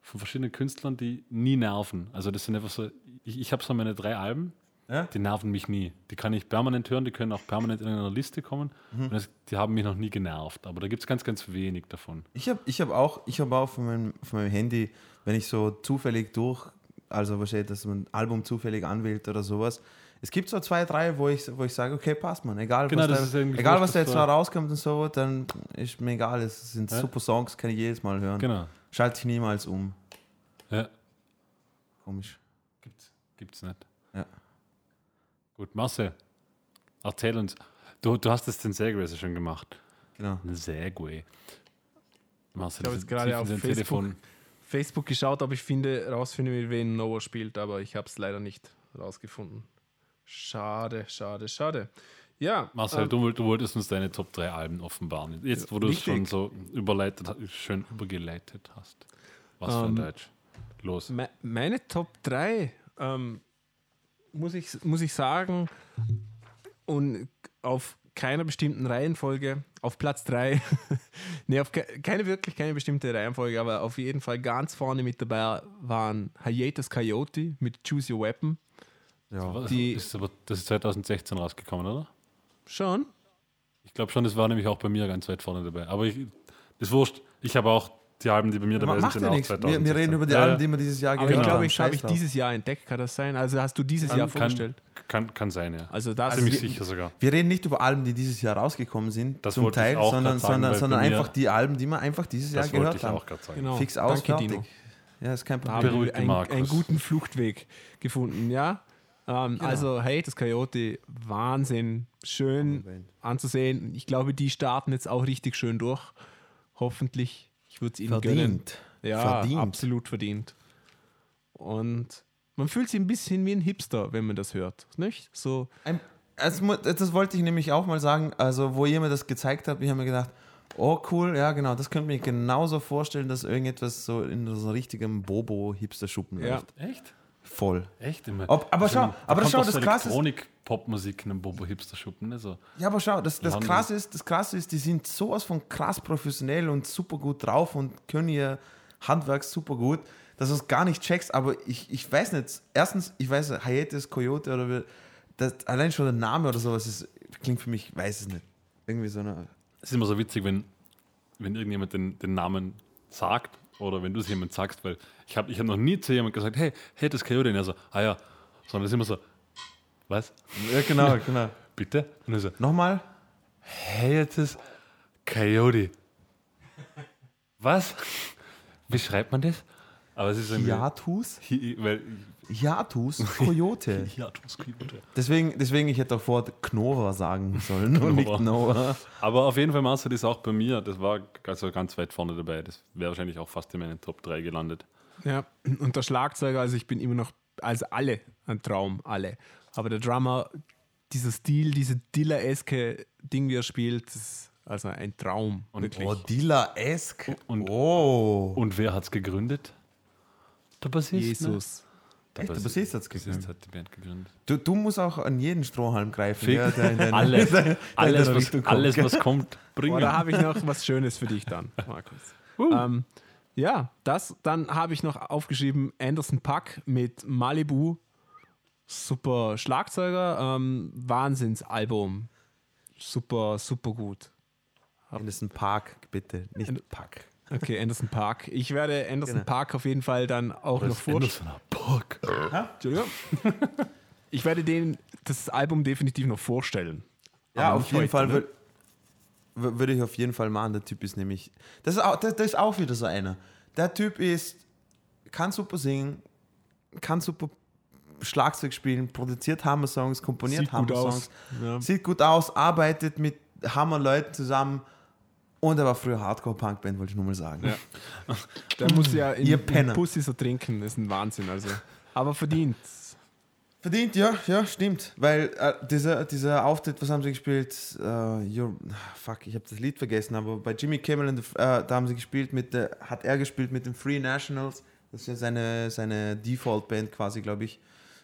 von verschiedenen Künstlern, die nie nerven. Also das sind einfach so, ich, ich habe so meine drei Alben,
Ja?
die nerven mich nie. Die kann ich permanent hören, die können auch permanent in einer Liste kommen.
Mhm.
Das, die haben mich noch nie genervt. Aber da gibt es ganz, ganz wenig davon.
Ich habe ich hab auch, ich hab auch von meinem, von meinem Handy, wenn ich so zufällig durch, also wahrscheinlich, dass man ein Album zufällig anwählt oder sowas. Es gibt so zwei, drei, wo ich, wo ich sage, okay, passt man. Egal,
Genau,
was, da, egal was da jetzt noch rauskommt und so, dann ist mir egal. Es sind
Ja.
super Songs, kann ich jedes Mal hören.
Genau.
Schalte ich niemals um.
Ja,
Komisch.
gibt's, gibt's nicht.
Ja.
Gut, Marcel, erzähl uns. Du, du hast das den Segway so schon gemacht.
Genau.
Ein Segway. Marcel,
Ich habe jetzt gerade auf Facebook,
Telefon.
Facebook geschaut, ob ich finde, rausfinde, mit wem Noah spielt, aber ich habe es leider nicht rausgefunden. Schade, schade, schade. Ja,
Marcel,
ähm,
du, woll- du wolltest uns deine Top 3 Alben offenbaren. Jetzt, wo du es schon so überleitet, schön übergeleitet hast. Was für ein
Ähm,
Deutsch. Los.
Me meine Top 3, ähm, muss, ich, muss ich sagen, und auf keiner bestimmten Reihenfolge, auf Platz 3, nee, auf ke keine wirklich keine bestimmte Reihenfolge, aber auf jeden Fall ganz vorne mit dabei waren Hiatus Coyote mit Choose Your Weapon.
Ja.
Die-
ist aber, das ist 2016 rausgekommen, oder?
Schon?
Ich glaube schon, das war nämlich auch bei mir ganz weit vorne dabei. Aber ich, das ist wurscht. Ich habe auch die Alben, die bei mir dabei
Macht
sind,
ja
sind auch
nichts. Wir,
2016.
wir reden über die
Ja,
Alben,
ja.
die wir dieses Jahr
Aber
gehört
ich glaube,
haben.
ich habe ich dieses Jahr entdeckt, kann das sein? Also hast du dieses Jahr
Kann,
vorgestellt?
kann, kann sein, ja.
Also das
Ziemlich
wir-
sicher sogar.
Wir reden nicht über Alben, die dieses Jahr rausgekommen sind,
Das
zum Teil,
auch
sondern,
sagen,
sondern, sondern einfach die Alben, die wir einfach dieses Jahr
Das wollte
gehört
ich
haben.
auch gerade sagen.
Genau.
Fix aus,
Danke. Dino.
Ja, ist kein
Da
Problem.
haben
Beruhigt
wir einen guten Fluchtweg gefunden, ja. Ähm,
Genau.
Also, hey, das Coyote, Wahnsinn, schön anzusehen. Ich glaube, die starten jetzt auch richtig schön durch. Hoffentlich. Ich würde es ihnen gönnen.
Verdient.
Ja,
Verdient.
absolut verdient. Und man fühlt sich ein bisschen wie ein Hipster, wenn man das hört, nicht? So,
Ein, das, mu- das wollte ich nämlich auch mal sagen. Also, wo ihr mir das gezeigt habt, ich habe mir gedacht, oh cool, ja genau, das könnte mir genauso vorstellen, dass irgendetwas so in so richtigem Bobo-Hipster-Schuppen
Ja.
läuft.
Echt?
Voll.
Echt immer.
Ob- aber schau,
da
aber
kommt
schau, das
so
Krasse ist-
Elektronik-Popmusik in einem Bobo-Hipster-Schuppen. Ne? So.
Ja, aber schau, das, das, krasse ist, das Krasse ist, die sind sowas von krass professionell und super gut drauf und können ihr Handwerk super gut, dass du es gar nicht checkst. Aber ich, ich weiß nicht, erstens, ich weiß, Hiatus, Coyote oder das, allein schon der Name oder sowas ist, klingt für mich, ich weiß es nicht. Irgendwie so eine.
Es ist immer so witzig, wenn, wenn irgendjemand den, den Namen sagt oder wenn du es jemand sagst, weil ich habe ich hab noch nie zu jemandem gesagt, hey, hey, das ist Coyote. Und er so, ah ja, sondern es ist immer so, was?
Ja, genau, genau.
Bitte? Und er so,
Nochmal?
hey, das ist Coyote. Was? Wie schreibt man das? Aber es ist.
Hiatus?
Hi, weil,
Hiatus, Coyote.
Hiatus Coyote.
deswegen, deswegen, ich hätte auch vor Knova sagen sollen und nicht. Noah.
Aber auf jeden Fall, Marcel ist auch bei mir, das war also ganz weit vorne dabei. Das wäre wahrscheinlich auch fast in meinen Top 3 gelandet.
ja. Und der Schlagzeuger, also ich bin immer noch, also alle ein Traum, alle. Aber der Drummer, dieser Stil, diese Dilla-eske Ding, wie er spielt, das ist also ein Traum.
Und-
wirklich.
Oh, Dilla-esk.
Und-
Oh.
Und wer hat es gegründet? Der Bassist. Ne?
Jesus.
Der
Echt, der Bassist hat's
Bassist
gegründet?
hat die Band gegründet.
Du, du musst auch an jeden Strohhalm greifen. Ja, der in deine-
Alles,
der in
alles, was,
kommt.
alles, was kommt, bringen.
Da habe ich noch was Schönes für dich dann, Markus. Ähm, ja, das, dann habe ich noch aufgeschrieben Anderson Pack mit Malibu. Super Schlagzeuger, ähm, Wahnsinnsalbum. Super, super gut.
Anderson Park, bitte, nicht Pack.
Okay, Anderson Park. Ich werde Anderson
Genau.
Park auf jeden Fall dann auch noch vorstellen.
Park.
Entschuldigung. Ich werde den, das Album definitiv noch vorstellen.
Ja,
Aber
auf jeden
heute,
Fall
ne?
wür- wür- würde ich auf jeden Fall machen. Der Typ ist nämlich. Das ist auch, das, das ist auch wieder so einer. Der Typ ist, kann super singen, kann super Schlagzeug spielen, produziert Hammer-Songs, komponiert Hammer-Songs.
Ja.
sieht gut aus, arbeitet mit Hammer-Leuten zusammen. Und er war früher Hardcore-Punk-Band, wollte ich nur mal sagen.
Ja. Der muss ja in,
Ihr
in
Penner.
Pussy so trinken, das ist ein Wahnsinn. Also. Aber verdient.
Verdient, ja, ja, stimmt. Weil äh, dieser, dieser Auftritt, was haben sie gespielt? You're- fuck, ich habe das Lied vergessen, aber bei Jimmy Kimmel, in the, äh, da haben sie gespielt mit, der, hat er gespielt mit den Free Nationals. Das ist ja seine, seine Default-Band quasi, glaube ich,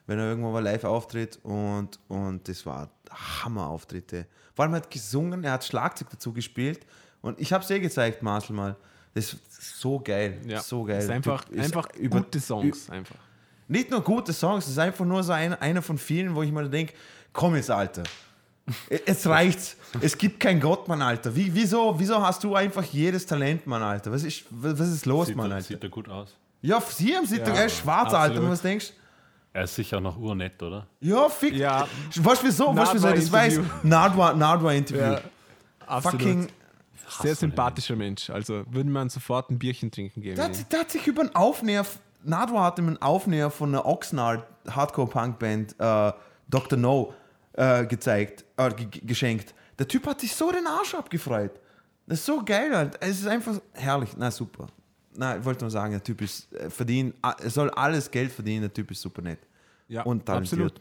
wenn er irgendwo mal live auftritt. Und, und das war Hammer-Auftritte. Vor allem er hat gesungen, er hat Schlagzeug dazu gespielt. Und ich habe es eh gezeigt, Marcel, mal. Das ist so geil,
Ja.
so geil.
Das ist einfach,
Typ ist
einfach
über-
gute Songs. Einfach.
nicht nur gute Songs, es ist einfach nur so ein, einer von vielen, wo ich mir denke, komm jetzt, Alter. Es reicht. Es gibt kein Gott, Mann, Alter. Wie, wieso, wieso hast du einfach jedes Talent, Mann, Alter? Was ist, was ist los,
Sieht,
Mann,
er,
Alter?
sieht er gut aus.
Ja, sie haben sieht
Ja,
doch, er ist schwarz, Alter.
absolut.
Und was denkst
Er ist sicher noch urnett, oder?
Ja, fick.
Ja.
Weißt du wieso? Weißt du wieso? Das weiß.
Ja, absolut.
Fucking.
Sehr sympathischer Mensch. Also würde man sofort ein Bierchen trinken gehen.
Der hat, der hat sich über einen Aufnäher, Nardwar hat ihm einen Aufnäher von einer Oxnard Hardcore-Punk-Band äh, Dr. No äh, gezeigt, äh, ge ge- geschenkt. Der Typ hat sich so den Arsch abgefreut. Das ist so geil, halt. Es ist einfach herrlich. Na, super. Na, ich wollte nur sagen, der Typ ist äh, verdient, er soll alles Geld verdienen, der Typ ist super nett.
Ja,
Und talentiert.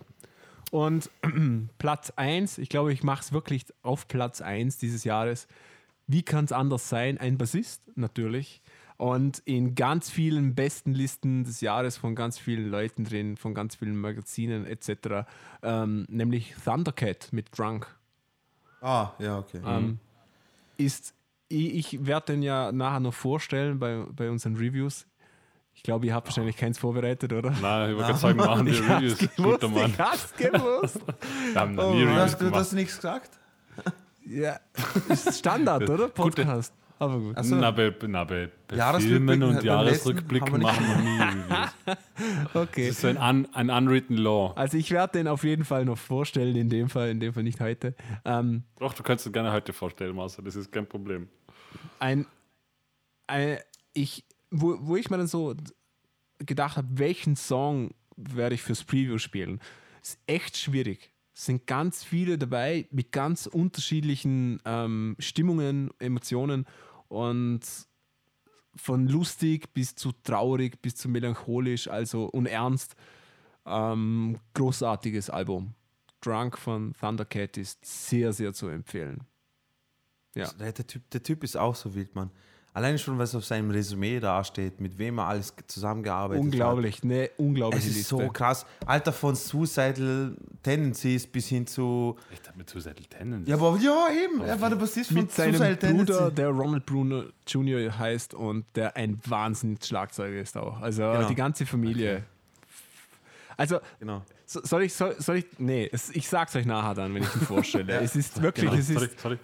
Und Platz 1, ich glaube, ich mache es wirklich auf Platz 1 dieses Jahres. Wie kann es anders sein? Ein Bassist, natürlich. Und in ganz vielen besten Listen des Jahres von ganz vielen Leuten drin, von ganz vielen Magazinen etc. Ähm, nämlich Thundercat mit Drunk.
Ah, ja, okay.
Ähm, ist, ich, ich werde den ja nachher noch vorstellen bei, bei unseren Reviews. Ich glaube, ihr habt wahrscheinlich keins vorbereitet, oder?
Nein, ich wollte gerade sagen, machen wir
Ich hab's
Reviews.
gewusst,
Guter Mann.
ich hab's gewusst.
Wir haben noch
Oh
nie Reviews
hast, du
gemacht.
nichts gesagt?
Ja, ist Standard, oder?
Gute-
Podcast. Aber gut.
Achso.
Na, bei, na, bei, bei
Jahresrückblick-
Filmen und Jahresrückblicken machen wir nie Reviews.
Okay.
Das ist so ein, un, ein unwritten law.
Also ich werde den auf jeden Fall noch vorstellen, in dem Fall, in dem Fall nicht heute. Ähm,
Doch, du kannst es gerne heute vorstellen, Marcel, das ist kein Problem.
ein, ein ich, wo, wo ich mir dann so gedacht habe, welchen Song werde ich fürs Preview spielen, ist echt schwierig. Sind ganz viele dabei mit ganz unterschiedlichen ähm, Stimmungen, Emotionen und von lustig bis zu traurig bis zu melancholisch, also und ernst. Ähm, großartiges Album. Drunk von Thundercat ist sehr, sehr zu empfehlen. Ja.
Der, der, typ, der Typ ist auch so wild, Mann. Alleine schon, was auf seinem Resümee dasteht, mit wem er alles zusammengearbeitet hat.
Unglaublich, ne, unglaubliche
Es ist
Liste.
so krass. Alter, von Suicidal Tendencies bis hin zu.
Echt, mit Suicidal Tendencies.
Ja, aber ja, eben. Er war der Bassist von
mit seinem
Suicidal
Bruder,
Tendencies.
der Ronald Bruno Jr. heißt und der ein Wahnsinns-Schlagzeuger ist auch. Also
Genau.
die ganze Familie. Also
Genau.
so- soll ich, soll, soll ich, nee, es, ich sag's euch nachher dann, wenn ich ihn vorstelle. Es ist wirklich,
sorry,
es
sorry,
ist,
sorry.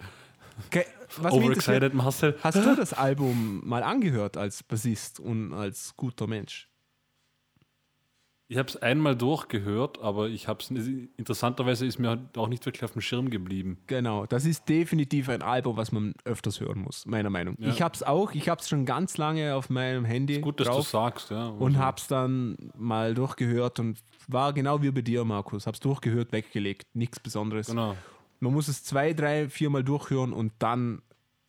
Ke- was
Overexcited, Marcel.
hast du das Album mal angehört als Bassist und als guter Mensch?
Ich habe es einmal durchgehört, aber ich habe es interessanterweise ist mir halt auch nicht wirklich auf dem Schirm geblieben.
Genau, das ist definitiv ein Album, was man öfters hören muss, meiner Meinung.
Ja.
Ich hab's auch, ich hab's schon ganz lange auf meinem Handy
Gut, dass du sagst, ja.
und
Also,
hab's dann mal durchgehört und war genau wie bei dir, Markus. Hab's durchgehört, weggelegt, nichts Besonderes.
Genau.
Man muss es zwei, drei, viermal durchhören und dann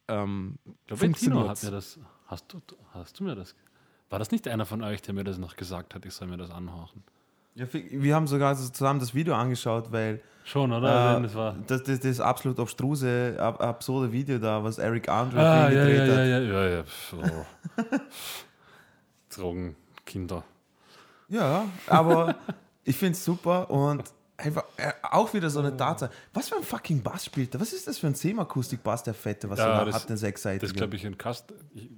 ähm,
Ich glaube, Tino hat mir das. Hast du, hast du mir das? War das nicht einer von euch, der mir das noch gesagt hat, ich soll mir das anhören?
Ja, wir haben sogar so zusammen das Video angeschaut, weil
Schon, oder?
äh,
das war.
das, das, das absolut abstruse, ab, absurde Video da, was Eric Andre
Ah, ja,
gedreht
ja,
hat.
ja, ja, ja, ja. Oh. Drogenkinder.
Ja, aber ich finde es super und einfach äh, auch wieder so eine Tatsache. Was für ein fucking Bass spielt er? Was ist das für ein Semakustik-Bass, der fette, was
Ja,
er da hat, eine sechsseitige?
Das glaube ich ein Cast. Ich,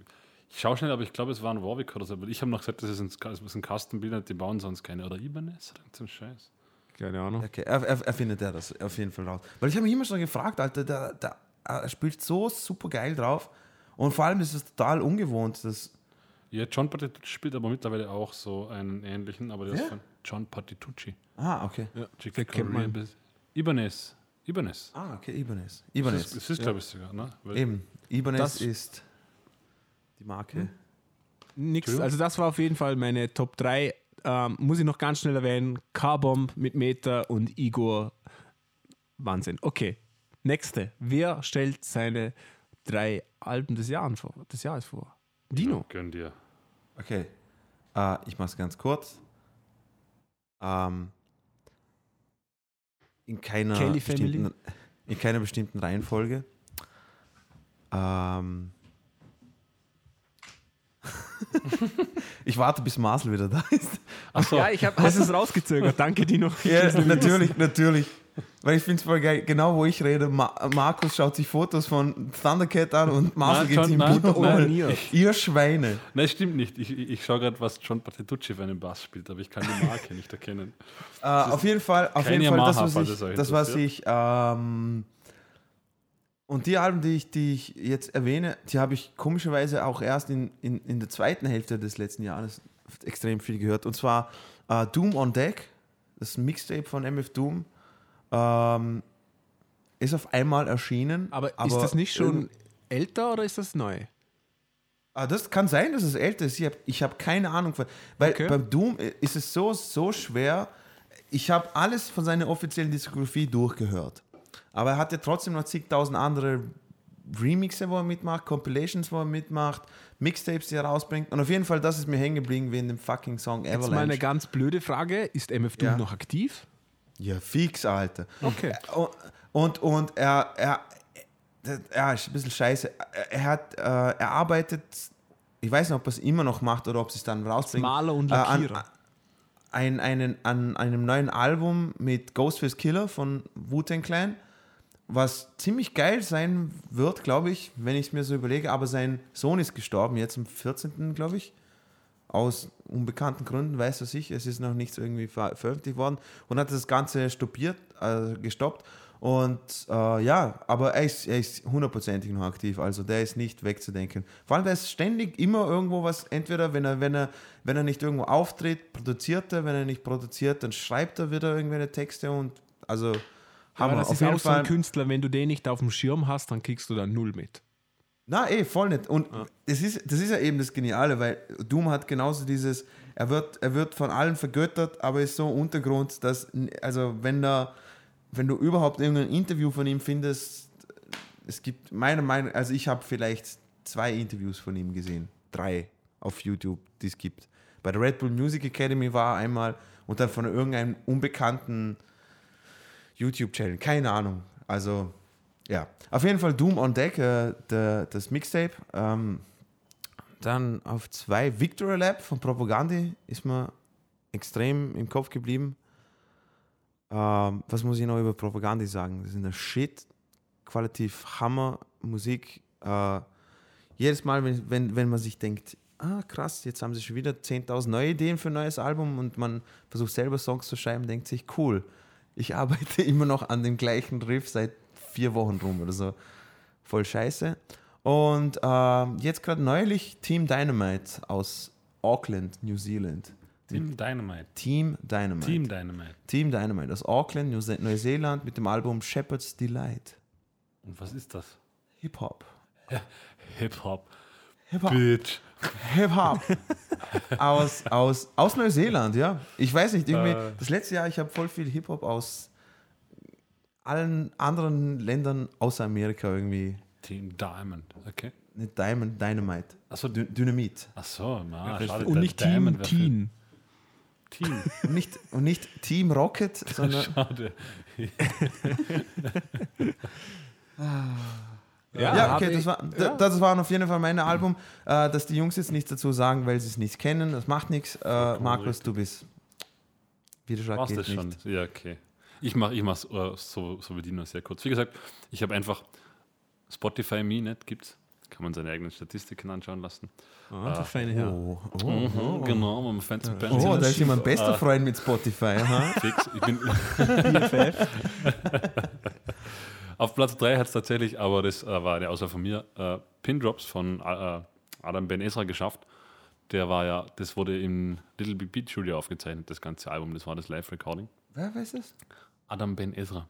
ich schaue schnell, aber ich glaube, es war ein Warwick oder so. Aber ich habe noch gesagt, das ist ein, das ist ein Custom-Bild, die bauen sonst keine. Oder Ibanez oder so ein Scheiß.
Keine Ahnung.
Okay, er, er, er findet er das auf jeden Fall raus. Weil ich habe mich immer schon gefragt, Alter, der, der, er spielt so super geil drauf. Und vor allem ist es total ungewohnt, dass.
Ja, John Patitucci spielt aber mittlerweile auch so einen ähnlichen, aber der ist
Wer?
von John Patitucci.
Ah, okay.
Ja,
Chick
den kennt man.
Corea- Ibanez. Ibanez.
Ah, okay, Ibanez.
Das
Ibanez.
ist, das ist glaube ich, sogar. Ne? Weil-
Eben, Ibanez
Das-
ist die Marke.
Nix.
Entschuldigung?
Also das war auf jeden Fall meine Top 3. Ähm, muss ich noch ganz schnell erwähnen. Carbomb mit Meta und Igor. Wahnsinn. Okay. Nächste. Wer stellt seine drei Alben des, Jahres vor, des Jahres vor? Dino.
Gönn dir.
Okay, äh, ich mache es ganz kurz. Ähm, in keiner,
Kelly Family?
bestimmten, in keiner bestimmten Reihenfolge. Ähm, ich warte, bis Marcel wieder da ist.
Achso,
Ja, ich habe es rausgezögert. Danke, Dino.
Ja, natürlich, natürlich. Weil ich finde es voll geil, genau wo ich rede, Ma Markus schaut sich Fotos von Thundercat an und Marcel geht ihm
nein,
um. Ihr Schweine.
Nein, stimmt nicht. Ich, ich, schaue gerade, was John Patitucci für einen Bass spielt, aber ich kann die Marke nicht erkennen.
Äh, auf jeden Fall, auf jeden Fall das, was ich, das, was ich ähm, und die Alben, die ich, die ich jetzt erwähne, die habe ich komischerweise auch erst in, in, in der zweiten Hälfte des letzten Jahres extrem viel gehört. Und zwar äh, Doom on Deck, das Mixtape von MF Doom, ähm, ist auf einmal erschienen.
Aber, ist das nicht schon älter oder ist das neu?
Ah, das kann sein, dass es älter ist. Ich habe ich hab keine Ahnung. Weil
Okay.
beim Doom ist es so, so schwer. Ich habe alles von seiner offiziellen Diskografie durchgehört. Aber er hat ja trotzdem noch zigtausend andere Remixe, wo er mitmacht, Compilations, wo er mitmacht, Mixtapes, die er rausbringt. Und auf jeden Fall, das ist mir hängen geblieben wie in dem fucking Song
Jetzt mal eine
Avalanche.
ganz blöde Frage. Ist MF Doom
Ja.
noch aktiv?
Ja, fix, Alter.
Okay.
Und, und, und er, er, er, er ist ein bisschen scheiße. Er, hat, äh, er arbeitet, ich weiß nicht, ob er es immer noch macht oder ob sie es dann rausbringt.
Maler und
äh, an,
Lackierer.
ein, einen, an einem neuen Album mit Ghostface Killer von Wu-Tang Clan, was ziemlich geil sein wird, glaube ich, wenn ich es mir so überlege. Aber sein Sohn ist gestorben, jetzt am 14., glaube ich. Aus unbekannten Gründen, weiß er sich. Es ist noch nichts irgendwie ver veröffentlicht worden und hat das Ganze stoppiert, äh, gestoppt. Und äh, ja, aber er ist, er ist hundertprozentig noch aktiv, also der ist nicht wegzudenken. Vor allem, der ist ständig immer irgendwo was, entweder wenn er, wenn er, wenn er nicht irgendwo auftritt, produziert er, wenn er nicht produziert, dann schreibt er wieder irgendwelche Texte und also
Aber
Hammer.
das ist auch so ein
Fall.
Künstler, wenn du den nicht auf dem Schirm hast, dann kriegst du da null mit.
Na, eh, voll nicht. Und das, ist, das ist ja eben das Geniale, weil Doom hat genauso dieses, er wird, er wird von allen vergöttert, aber ist so Untergrund, dass, also wenn da, wenn du überhaupt irgendein Interview von ihm findest, es gibt meiner Meinung, also ich habe vielleicht zwei Interviews von ihm gesehen, drei auf YouTube, die es gibt. Bei der Red Bull Music Academy war er einmal und dann von irgendeinem unbekannten YouTube-Channel, keine Ahnung. Also ja, auf jeden Fall Doom on Deck, äh, der, das Mixtape. Ähm, dann auf zwei Victory Lab von Propagandi ist mir extrem im Kopf geblieben. Ähm, was muss ich noch über Propagandi sagen? Das ist eine Shit, qualitativ Hammer Musik. Äh, jedes Mal, wenn, wenn, wenn man sich denkt, ah krass, jetzt haben sie schon wieder 10.000 neue Ideen für ein neues Album und man versucht selber Songs zu schreiben, denkt sich, cool, ich arbeite immer noch an dem gleichen Riff seit vier Wochen rum oder so. Voll scheiße. Und ähm, jetzt gerade neulich Team Dynamite aus Auckland, New Zealand.
Team Dynamite.
Team Dynamite.
Team Dynamite.
Team Dynamite aus Auckland, Neuseeland mit dem Album Shepherd's Delight.
Und was ist das?
Hip-Hop.
Hip-Hop.
Hip-Hop.
Bitch.
Hip-Hop. aus, aus, aus Neuseeland, ja. Ich weiß nicht, irgendwie,
Äh.
das letzte Jahr, ich habe voll viel Hip-Hop aus allen anderen Ländern außer Amerika irgendwie.
Team Diamond. Okay.
Nicht Diamond, Dynamite.
Achso,
Dy Dynamit.
Achso, na,
Ja,
schade.
Und nicht
Diamond
Team Teen.
Team.
Und nicht, und nicht Team Rocket, sondern
Schade.
Ja,
hab
okay, das, war, da- das waren auf jeden Fall meine Album. Äh, dass die Jungs jetzt nichts dazu sagen, weil sie es nicht kennen, das macht nichts. Äh, Markus, du bist. Widerschlag geht
das
nicht.
schon? Ja, okay. Ich mache ich mach's, äh, so, so Dino sehr kurz. Wie gesagt, ich habe einfach Spotify Me, nicht? Gibt's? Kann man seine eigenen Statistiken anschauen lassen.
Ah, der feine Herr.
Oh, oh,
Mhm,
oh.
Genau, man Bands
Oh, da ist jemand bester
Äh,
Freund mit Spotify. Aha.
Fix. Ich bin Auf Platz 3 hat es tatsächlich, aber das äh, war eine Aussage von mir, äh, Pin Drops von äh, Adam Ben Ezra geschafft. Der war ja, das wurde im Little Big Beat Studio aufgezeichnet, das ganze Album, das war das Live-Recording.
Wer weiß es?
Adam Ben Ezra.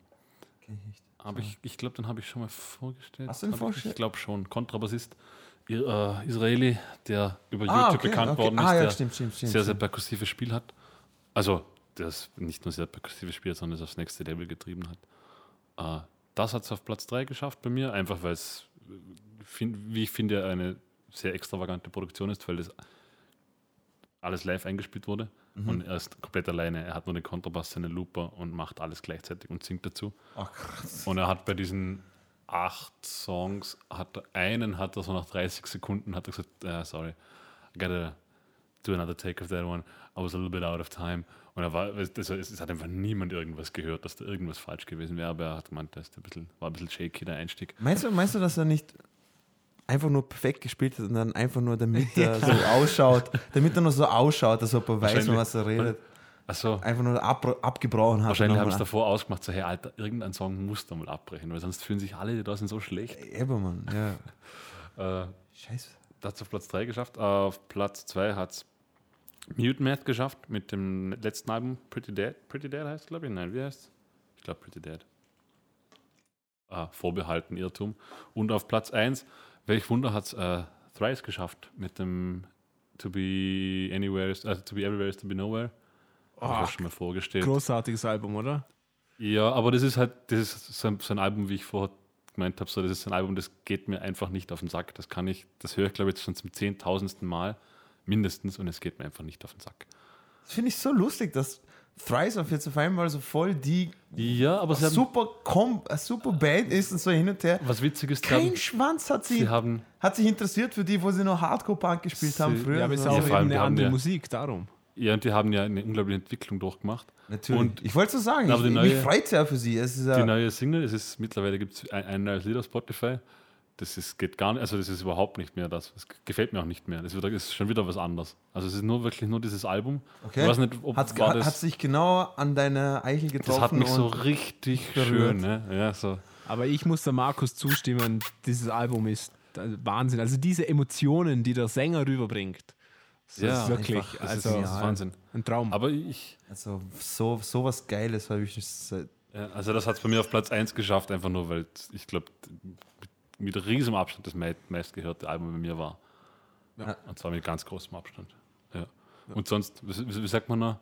Kenn ich nicht.
Aber ich, ich glaube, den habe ich schon mal vorgestellt.
Hast du ihn
Hab ich-
vorgestellt?
Ich glaube schon. Kontrabassist, äh, Israeli, der über YouTube
Ah, okay,
bekannt
okay.
worden ist,
Ah, ja,
der
stimmt, stimmt, stimmt.
sehr, sehr perkussives Spiel hat. Also, der ist nicht nur sehr perkussives Spiel, sondern es aufs nächste Level getrieben hat. Äh, das hat es auf Platz 3 geschafft bei mir, einfach weil es, äh, wie ich finde, eine sehr extravagante Produktion ist, weil das alles live eingespielt wurde. Und er ist komplett alleine. Er hat nur den Kontrabass, seinen Looper und macht alles gleichzeitig und singt dazu.
Ach, krass.
Und er hat bei diesen acht Songs, hat einen hat er so nach 30 Sekunden hat er gesagt, uh, sorry, I gotta do another take of that one. I was a little bit out of time. Und er war, es, es, es hat einfach niemand irgendwas gehört, dass da irgendwas falsch gewesen wäre, aber er hat gemeint, das ein bisschen, war ein bisschen shaky, der Einstieg.
Meinst du, meinst du, dass er nicht einfach nur perfekt gespielt hat und dann einfach nur, damit er so ausschaut, damit er nur so ausschaut, als ob er weiß, was er redet,
Also,
einfach nur ab, abgebrochen hat.
wahrscheinlich haben sie davor ausgemacht, so, hey Alter, irgendein Song muss da mal abbrechen, weil sonst fühlen sich alle, die da sind, so schlecht.
Ebermann, ja.
Äh,
Scheiße.
Das hat es auf Platz 3 geschafft. Auf Platz 2 hat es Mute Math geschafft mit dem letzten Album Pretty Dead. Pretty Dead heißt glaube ich. Nein, wie heißt Ich glaube Pretty Dead. Ah, vorbehalten, Irrtum. Und auf Platz 1, welch Wunder, hat es äh, Thrice geschafft mit dem To Be Anywhere, is, also To Be Everywhere is To Be Nowhere. Hab ich schon mal vorgestellt.
Großartiges Album, oder?
Ja, aber das ist halt, das ist so ein, so ein Album, wie ich vorher gemeint habe, so, das ist ein Album, das geht mir einfach nicht auf den Sack. Das kann ich, das höre ich glaube ich jetzt schon zum zehntausendsten Mal mindestens und es geht mir einfach nicht auf den Sack.
Das finde ich so lustig, dass Thrice auf jetzt auf einmal so voll die
Ja, aber sie
super, Com eine super Band ist und so hin und her.
was witzig ist,
Kein
haben,
Schwanz hat sie,
sie haben,
hat sich interessiert für die, wo sie noch Hardcore-Punk gespielt
Sie-
haben früher.
Ja, aber es ist auch
Ja,
eben eine andere
ja-
Musik, darum.
ja, und die haben ja eine unglaubliche Entwicklung durchgemacht.
Natürlich.
Und
ich wollte so sagen,
Aber
ich,
die
mich
neue-
freut es ja für sie. Es ist
Die neue Single, es ist mittlerweile gibt es ein, ein neues Lied auf Spotify. Das ist, geht gar nicht, also das ist überhaupt nicht mehr das. Das gefällt mir auch nicht mehr. Das ist, schon wieder was anderes. Also es ist nur wirklich nur dieses Album.
Okay.
Ich weiß nicht, ob
hat,
war das,
hat sich genau an deine Eichel getroffen.
das hat mich so richtig
berührt.
schön, ne? Ja, so.
Aber ich muss der Markus zustimmen, dieses Album ist äh, Wahnsinn. Also diese Emotionen, die der Sänger rüberbringt, das
Ja,
ist wirklich
einfach,
Das
also
ist, das ist Wahnsinn.
ein Traum.
Aber ich,
also so, so was Geiles habe ich nicht seit
ja, also das hat es bei mir auf Platz 1 geschafft, einfach nur, weil ich glaube, mit, riesem Abstand das mei- meistgehörte Album bei mir war.
Ja.
Und zwar mit ganz großem Abstand. Ja. Und sonst, wie, wie sagt man noch?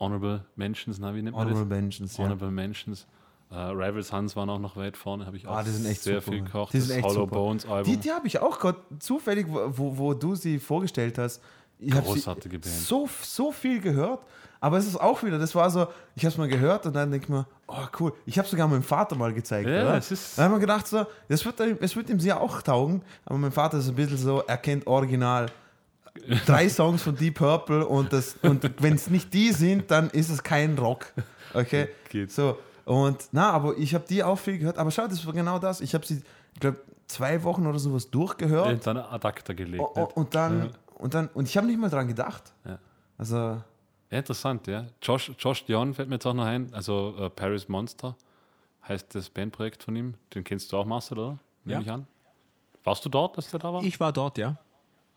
Honorable Mentions, na, wie nennt man das?
Honorable Mentions. Ja.
Honorable Mentions. Äh, Rival Sons waren auch noch weit vorne, habe ich auch
Ah, sind echt
sehr
super.
viel gekocht.
Die sind
das
echt
Hollow
super.
Bones Album.
Die, die habe ich auch gerade zufällig, wo, wo, du sie vorgestellt hast. Ich habe
Band.
so, so viel gehört, aber es ist auch wieder, das war so, ich habe es mal gehört und dann denke ich mir, oh cool, ich habe sogar meinem Vater mal gezeigt.
Ja,
oder?
es ist-
Dann haben wir gedacht, so, das wird, es wird ihm sehr auch taugen, aber mein Vater ist ein bisschen so, er kennt original drei Songs von Deep Purple und, das, und wenn es nicht die sind, dann ist es kein Rock. Okay?
Geht.
So, und na, aber ich habe die auch viel gehört, aber schau, das war genau das. Ich habe sie, ich glaube, zwei Wochen oder sowas durchgehört.
in seine Adapter gelegt. Nicht?
und dann,
Ja.
und dann, und ich habe nicht mal dran gedacht.
Ja.
Also,
Ja, interessant, ja. Josh, Josh Dion fällt mir jetzt auch noch ein, also äh, Paris Monster heißt das Bandprojekt von ihm. Den kennst du auch, Marcel, oder? Nehme
Ja.
ich an. Warst du dort, als der da war?
ich war dort, ja.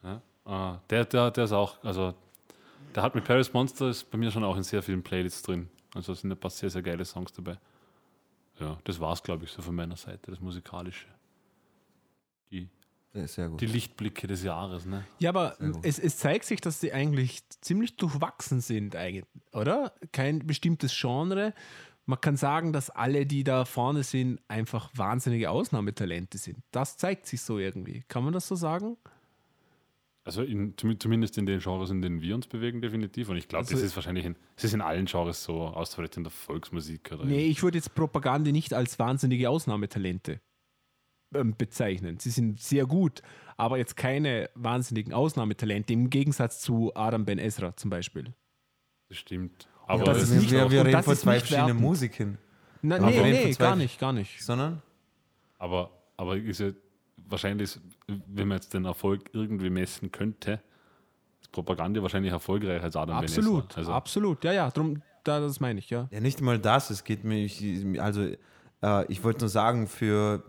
Ja. Ah, der, der, der ist auch, also der hat mit Paris Monster ist bei mir schon auch in sehr vielen Playlists drin. Also sind ein paar sehr, sehr geile Songs dabei. Ja, das war es, glaube ich, so von meiner Seite, das Musikalische. Die,
sehr gut.
die Lichtblicke des Jahres, ne?
Ja, aber es, es zeigt sich, dass die eigentlich ziemlich durchwachsen sind, eigentlich, oder? Kein bestimmtes Genre. Man kann sagen, dass alle, die da vorne sind, einfach wahnsinnige Ausnahmetalente sind. Das zeigt sich so irgendwie. Kann man das so sagen?
Also in, zum- zumindest in den Genres, in denen wir uns bewegen, definitiv. Und ich glaube,
Also-
das ist wahrscheinlich in, es ist in allen Genres so, außer vielleicht in der Volksmusik oder
Nee, ich würde jetzt Propaganda nicht als wahnsinnige Ausnahmetalente bezeichnen. Sie sind sehr gut, aber jetzt keine wahnsinnigen Ausnahmetalente im Gegensatz zu Adam Ben Ezra zum Beispiel.
Das stimmt. Aber
das ist
wir,
nicht-
wir, wir reden von
ist
zwei verschiedenen
Na,
Aber
nee, nee, gar nicht, gar nicht.
sondern
Aber, aber ist ja wahrscheinlich, wenn man jetzt den Erfolg irgendwie messen könnte, ist Propaganda wahrscheinlich erfolgreicher als Adam
Absolut,
Benezra. Also,
absolut. Ja, ja, drum, da, das meine ich, ja.
ja nicht mal das. Es geht mir, also äh, ich wollte nur sagen, für,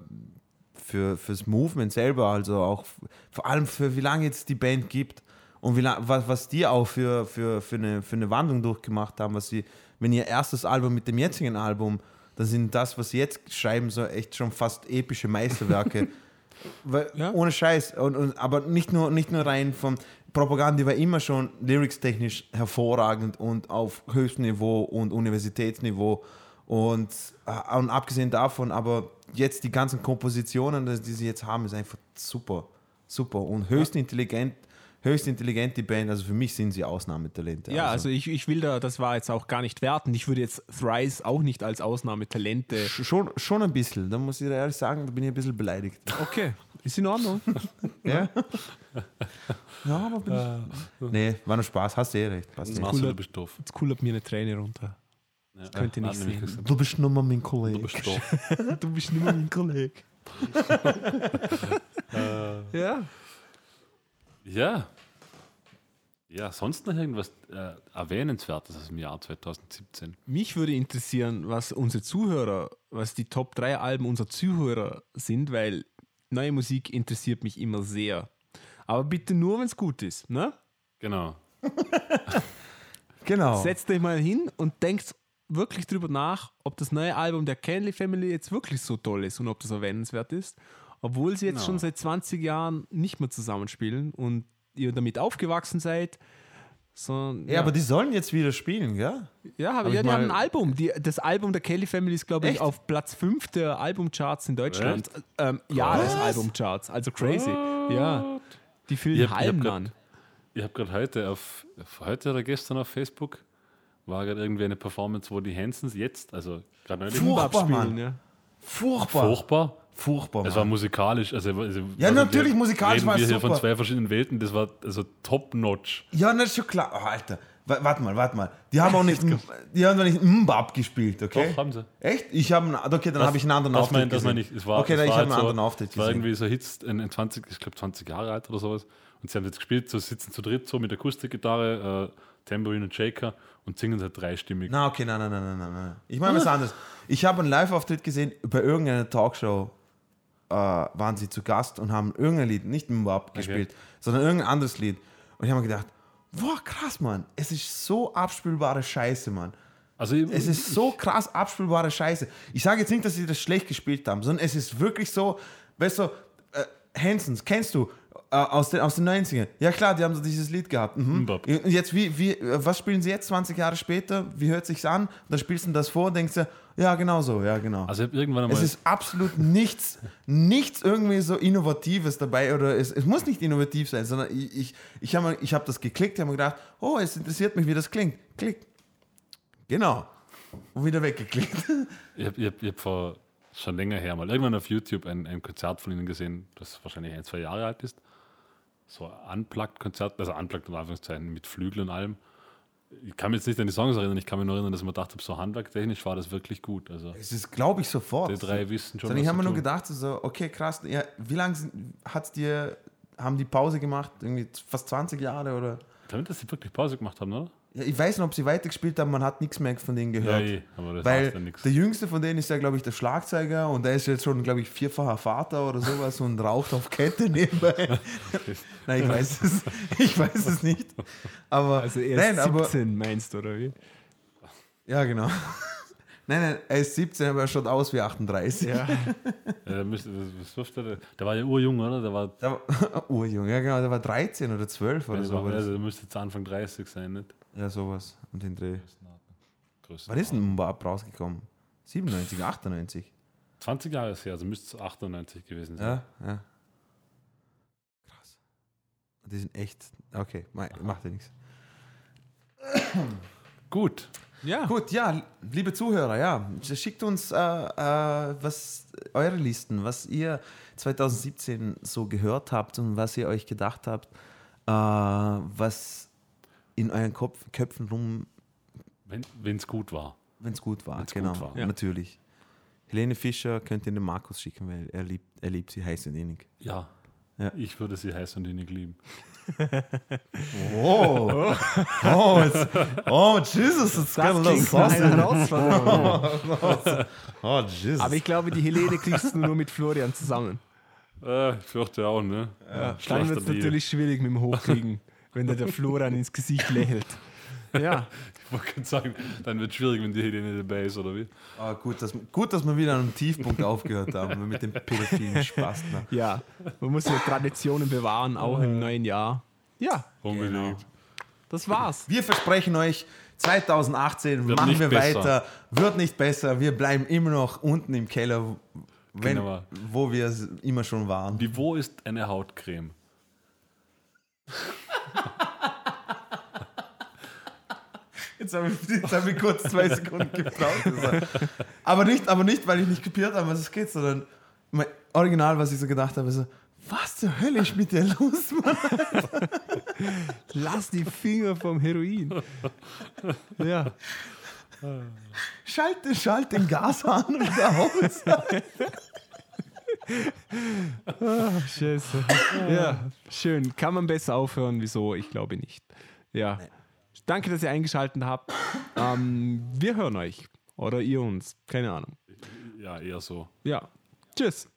für fürs Movement selber, also auch vor allem für wie lange jetzt die Band gibt und wie lang, was, was die auch für, für, für, eine, für eine Wandlung durchgemacht haben, was sie, wenn ihr erstes Album mit dem jetzigen Album, dann sind das, was sie jetzt schreiben, so echt schon fast epische Meisterwerke. Weil,
Ja.
Ohne Scheiß. Und, und, aber nicht nur, nicht nur rein vom Propaganda war immer schon lyrics-technisch hervorragend und auf höchstem Niveau und Universitätsniveau. Und, äh, und abgesehen davon, aber jetzt die ganzen Kompositionen, die sie jetzt haben, ist einfach super. Super und höchst intelligent höchst intelligente Band. Also für mich sind sie Ausnahmetalente.
Ja, also ich, ich will da, das war jetzt auch gar nicht werten. Ich würde jetzt Thrice auch nicht als Ausnahmetalente.
Sch- schon, schon ein bisschen. Da muss ich ehrlich sagen, da bin ich ein bisschen beleidigt.
Okay, ist in Ordnung.
Ja, ja aber bin ich. Nee, war nur Spaß. Hast du eh recht. Passt eh.
Cooler-
du bist doof.
Jetzt kullert mir eine Träne runter.
Ja.
könnt ihr nicht
gesagt,
Du bist nur mal mein
Du
Kollege.
bist doof.
Du bist nicht mehr mein Kollege. ja.
Ja. Ja, sonst noch irgendwas äh, Erwähnenswertes aus dem Jahr 2017?
Mich würde interessieren, was unsere Zuhörer, was die Top 3 Alben unserer Zuhörer sind, weil neue Musik interessiert mich immer sehr. Aber bitte nur, wenn es gut ist. Ne?
Genau.
Genau.
Setzt euch mal hin und denkt wirklich drüber nach, ob das neue Album der Canley Family jetzt wirklich so toll ist und ob das erwähnenswert ist. Obwohl sie jetzt
Genau.
schon seit 20 Jahren nicht mehr zusammenspielen und ihr damit aufgewachsen seid. So,
Ja, aber die sollen jetzt wieder spielen, gell?
Ja, aber
Hab
ja, die haben ein Album. Die, das Album der Kelly Family ist, glaube ich, auf Platz 5 der Albumcharts in Deutschland. Ähm, Jahresalbumcharts, also crazy. Ja, die Halben
grad-
an.
Ich habe gerade heute auf, auf heute oder gestern auf Facebook war gerade irgendwie eine Performance, wo die Hansons jetzt, also gerade neulich,
Furchtbar,
Abspielen,
Mann.
ja.
Furchtbar.
furchtbar.
Furchtbar,
Es war
Mann.
musikalisch. Also, also
Ja,
also
natürlich,
wir
musikalisch
reden
war es
wir hier von zwei verschiedenen Welten. Das war also top-notch.
Ja, das ist schon klar. Oh, Alter, Wa- warte mal, warte mal. Die haben auch nicht, die haben doch nicht Mbab gespielt, okay?
Doch, haben sie.
Echt? Ich habe, okay, dann habe ich einen anderen
das
Auftritt
mein, das meine ich. Es war,
okay, dann ich habe einen
halt so,
anderen Auftritt
Es war irgendwie so Hits in, in 20, ich glaube 20 Jahre alt oder sowas. Und sie haben jetzt gespielt, so sitzen zu dritt, so mit Akustikgitarre, äh, Tambourine und Shaker und singen halt dreistimmig.
Na, okay, nein, nein, nein, nein, nein, nein. Ich meine was anderes. Ich habe einen Live-Auftritt gesehen, bei irgendeiner Talkshow äh, waren sie zu Gast und haben irgendein Lied, nicht Mbab gespielt, sondern irgendein anderes Lied. Und ich habe mir gedacht, boah, krass, Mann. Es ist so abspielbare Scheiße, Mann.
Also ich-
Es ist so krass abspielbare Scheiße. Ich sage jetzt nicht, dass sie das schlecht gespielt haben, sondern es ist wirklich so, weißt du, äh, Hansons, kennst du aus, den, aus den 90ern? Ja klar, die haben so dieses Lied gehabt. Mhm. Und jetzt, wie, wie, äh, was spielen sie jetzt 20 Jahre später? Wie hört sich's an? Und dann spielst du das vor und denkst du, ja genau so, ja genau.
also ich irgendwann einmal.
es ist absolut nichts, nichts irgendwie so Innovatives dabei oder es, es muss nicht innovativ sein, sondern ich, ich, ich habe ich hab das geklickt, habe mir gedacht, oh, es interessiert mich, wie das klingt. Klick. Genau. Und wieder weggeklickt.
Ich habe ich hab, ich hab vor schon länger her mal irgendwann auf YouTube ein, ein Konzert von ihnen gesehen, das wahrscheinlich ein, zwei Jahre alt ist. So Unplugged-Konzert, also Unplugged in Anführungszeichen mit Flügel und allem. Ich kann mich jetzt nicht an die Songs erinnern, ich kann mich nur erinnern, dass gedacht habe, so handwerktechnisch war das wirklich gut. Also
Es ist, glaube ich, sofort.
die drei wissen schon,
Sondern ich habe mir nur gedacht, so, okay, krass, ja, wie lange hat's dir, haben die Pause gemacht? Irgendwie fast 20 Jahre oder?
Damit, dass sie wirklich Pause gemacht haben, oder?
Ja, ich weiß nicht, ob sie weitergespielt haben, man hat nichts mehr von denen gehört.
eh, aber das
Weil
heißt ja nichts.
der jüngste von denen ist ja, glaube ich, der Schlagzeuger und der ist jetzt schon, glaube ich, vierfacher Vater oder sowas und raucht auf Kette nebenbei. Nein, ich weiß es, ich weiß es nicht. Aber,
Also er ist
nein, aber,
17, meinst du, oder wie?
ja, genau. Nein, nein, er ist 17, aber er schaut aus wie 38.
Ja.
Ja, der, müsste, das, der? war ja urjung, oder? Der war,
Der war, urjung, ja genau, der war 13 oder 12 oder so.
also, der müsste jetzt Anfang 30 sein, nicht?
Ja, sowas. Und den Dreh.
Größer.
Wann ist denn Mbab rausgekommen? 97, 98?
20 Jahre ist her, also müsste es 98 gewesen sein.
Ja, ja. Krass. Die sind echt. Okay, ma- macht ja nichts.
Gut.
Ja.
Gut, ja, liebe Zuhörer, ja, schickt uns äh, äh, was eure Listen, was ihr 2017 so gehört habt und was ihr euch gedacht habt, äh, was in euren Kopf, Köpfen rum,
Wenn es gut war.
wenn es gut war.
Wenn's
genau,
gut war.
Ja.
natürlich. Helene Fischer könnt ihr den Markus schicken, weil er liebt, er liebt sie heiß und innig.
Ja.
Ja.
Ich würde sie heiß und innig lieben.
Oh, oh, it's, oh Jesus, it's got a
Das. Herausforderung.
Oh Jesus.
Aber ich glaube, die Helene kriegst du nur mit Florian zusammen.
Äh, ich fürchte auch, ne? Ja.
Dann wird es natürlich schwierig mit dem Hochkriegen, wenn dir der Florian ins Gesicht lächelt. Ja,
Ich wollte gerade sagen, dann wird es schwierig, wenn die Helene dabei ist, oder wie?
Ah, gut, dass, gut, dass wir wieder an einem Tiefpunkt aufgehört haben mit dem pädophilen Spaß. Ne?
ja. Man muss ja Traditionen bewahren, auch im neuen Jahr. Ja,
Unbedingt.
das war's.
Wir versprechen euch, 2018
Wird
machen wir
besser.
weiter, wird nicht besser, wir bleiben immer noch unten im Keller, wenn,
Genau.
wo wir immer schon waren.
Die Wo ist eine Hautcreme?
Jetzt habe ich, jetzt hab ich kurz zwei Sekunden gebraucht. Aber, nicht, aber nicht, weil ich nicht kapiert habe, was es geht, sondern mein original, was ich so gedacht habe, so, was zur Hölle ist mit dir los, Mann?
Lass die Finger vom Heroin. Ja.
Schalt, schalt den Gashahn wieder aus.
Ah, Scheiße. Ja, schön. Kann man besser aufhören? Wieso? Ich glaube nicht. Ja. Danke, dass ihr eingeschaltet habt. Ähm, wir hören euch. Oder ihr uns. Keine Ahnung.
Ja, eher so.
Ja. Tschüss.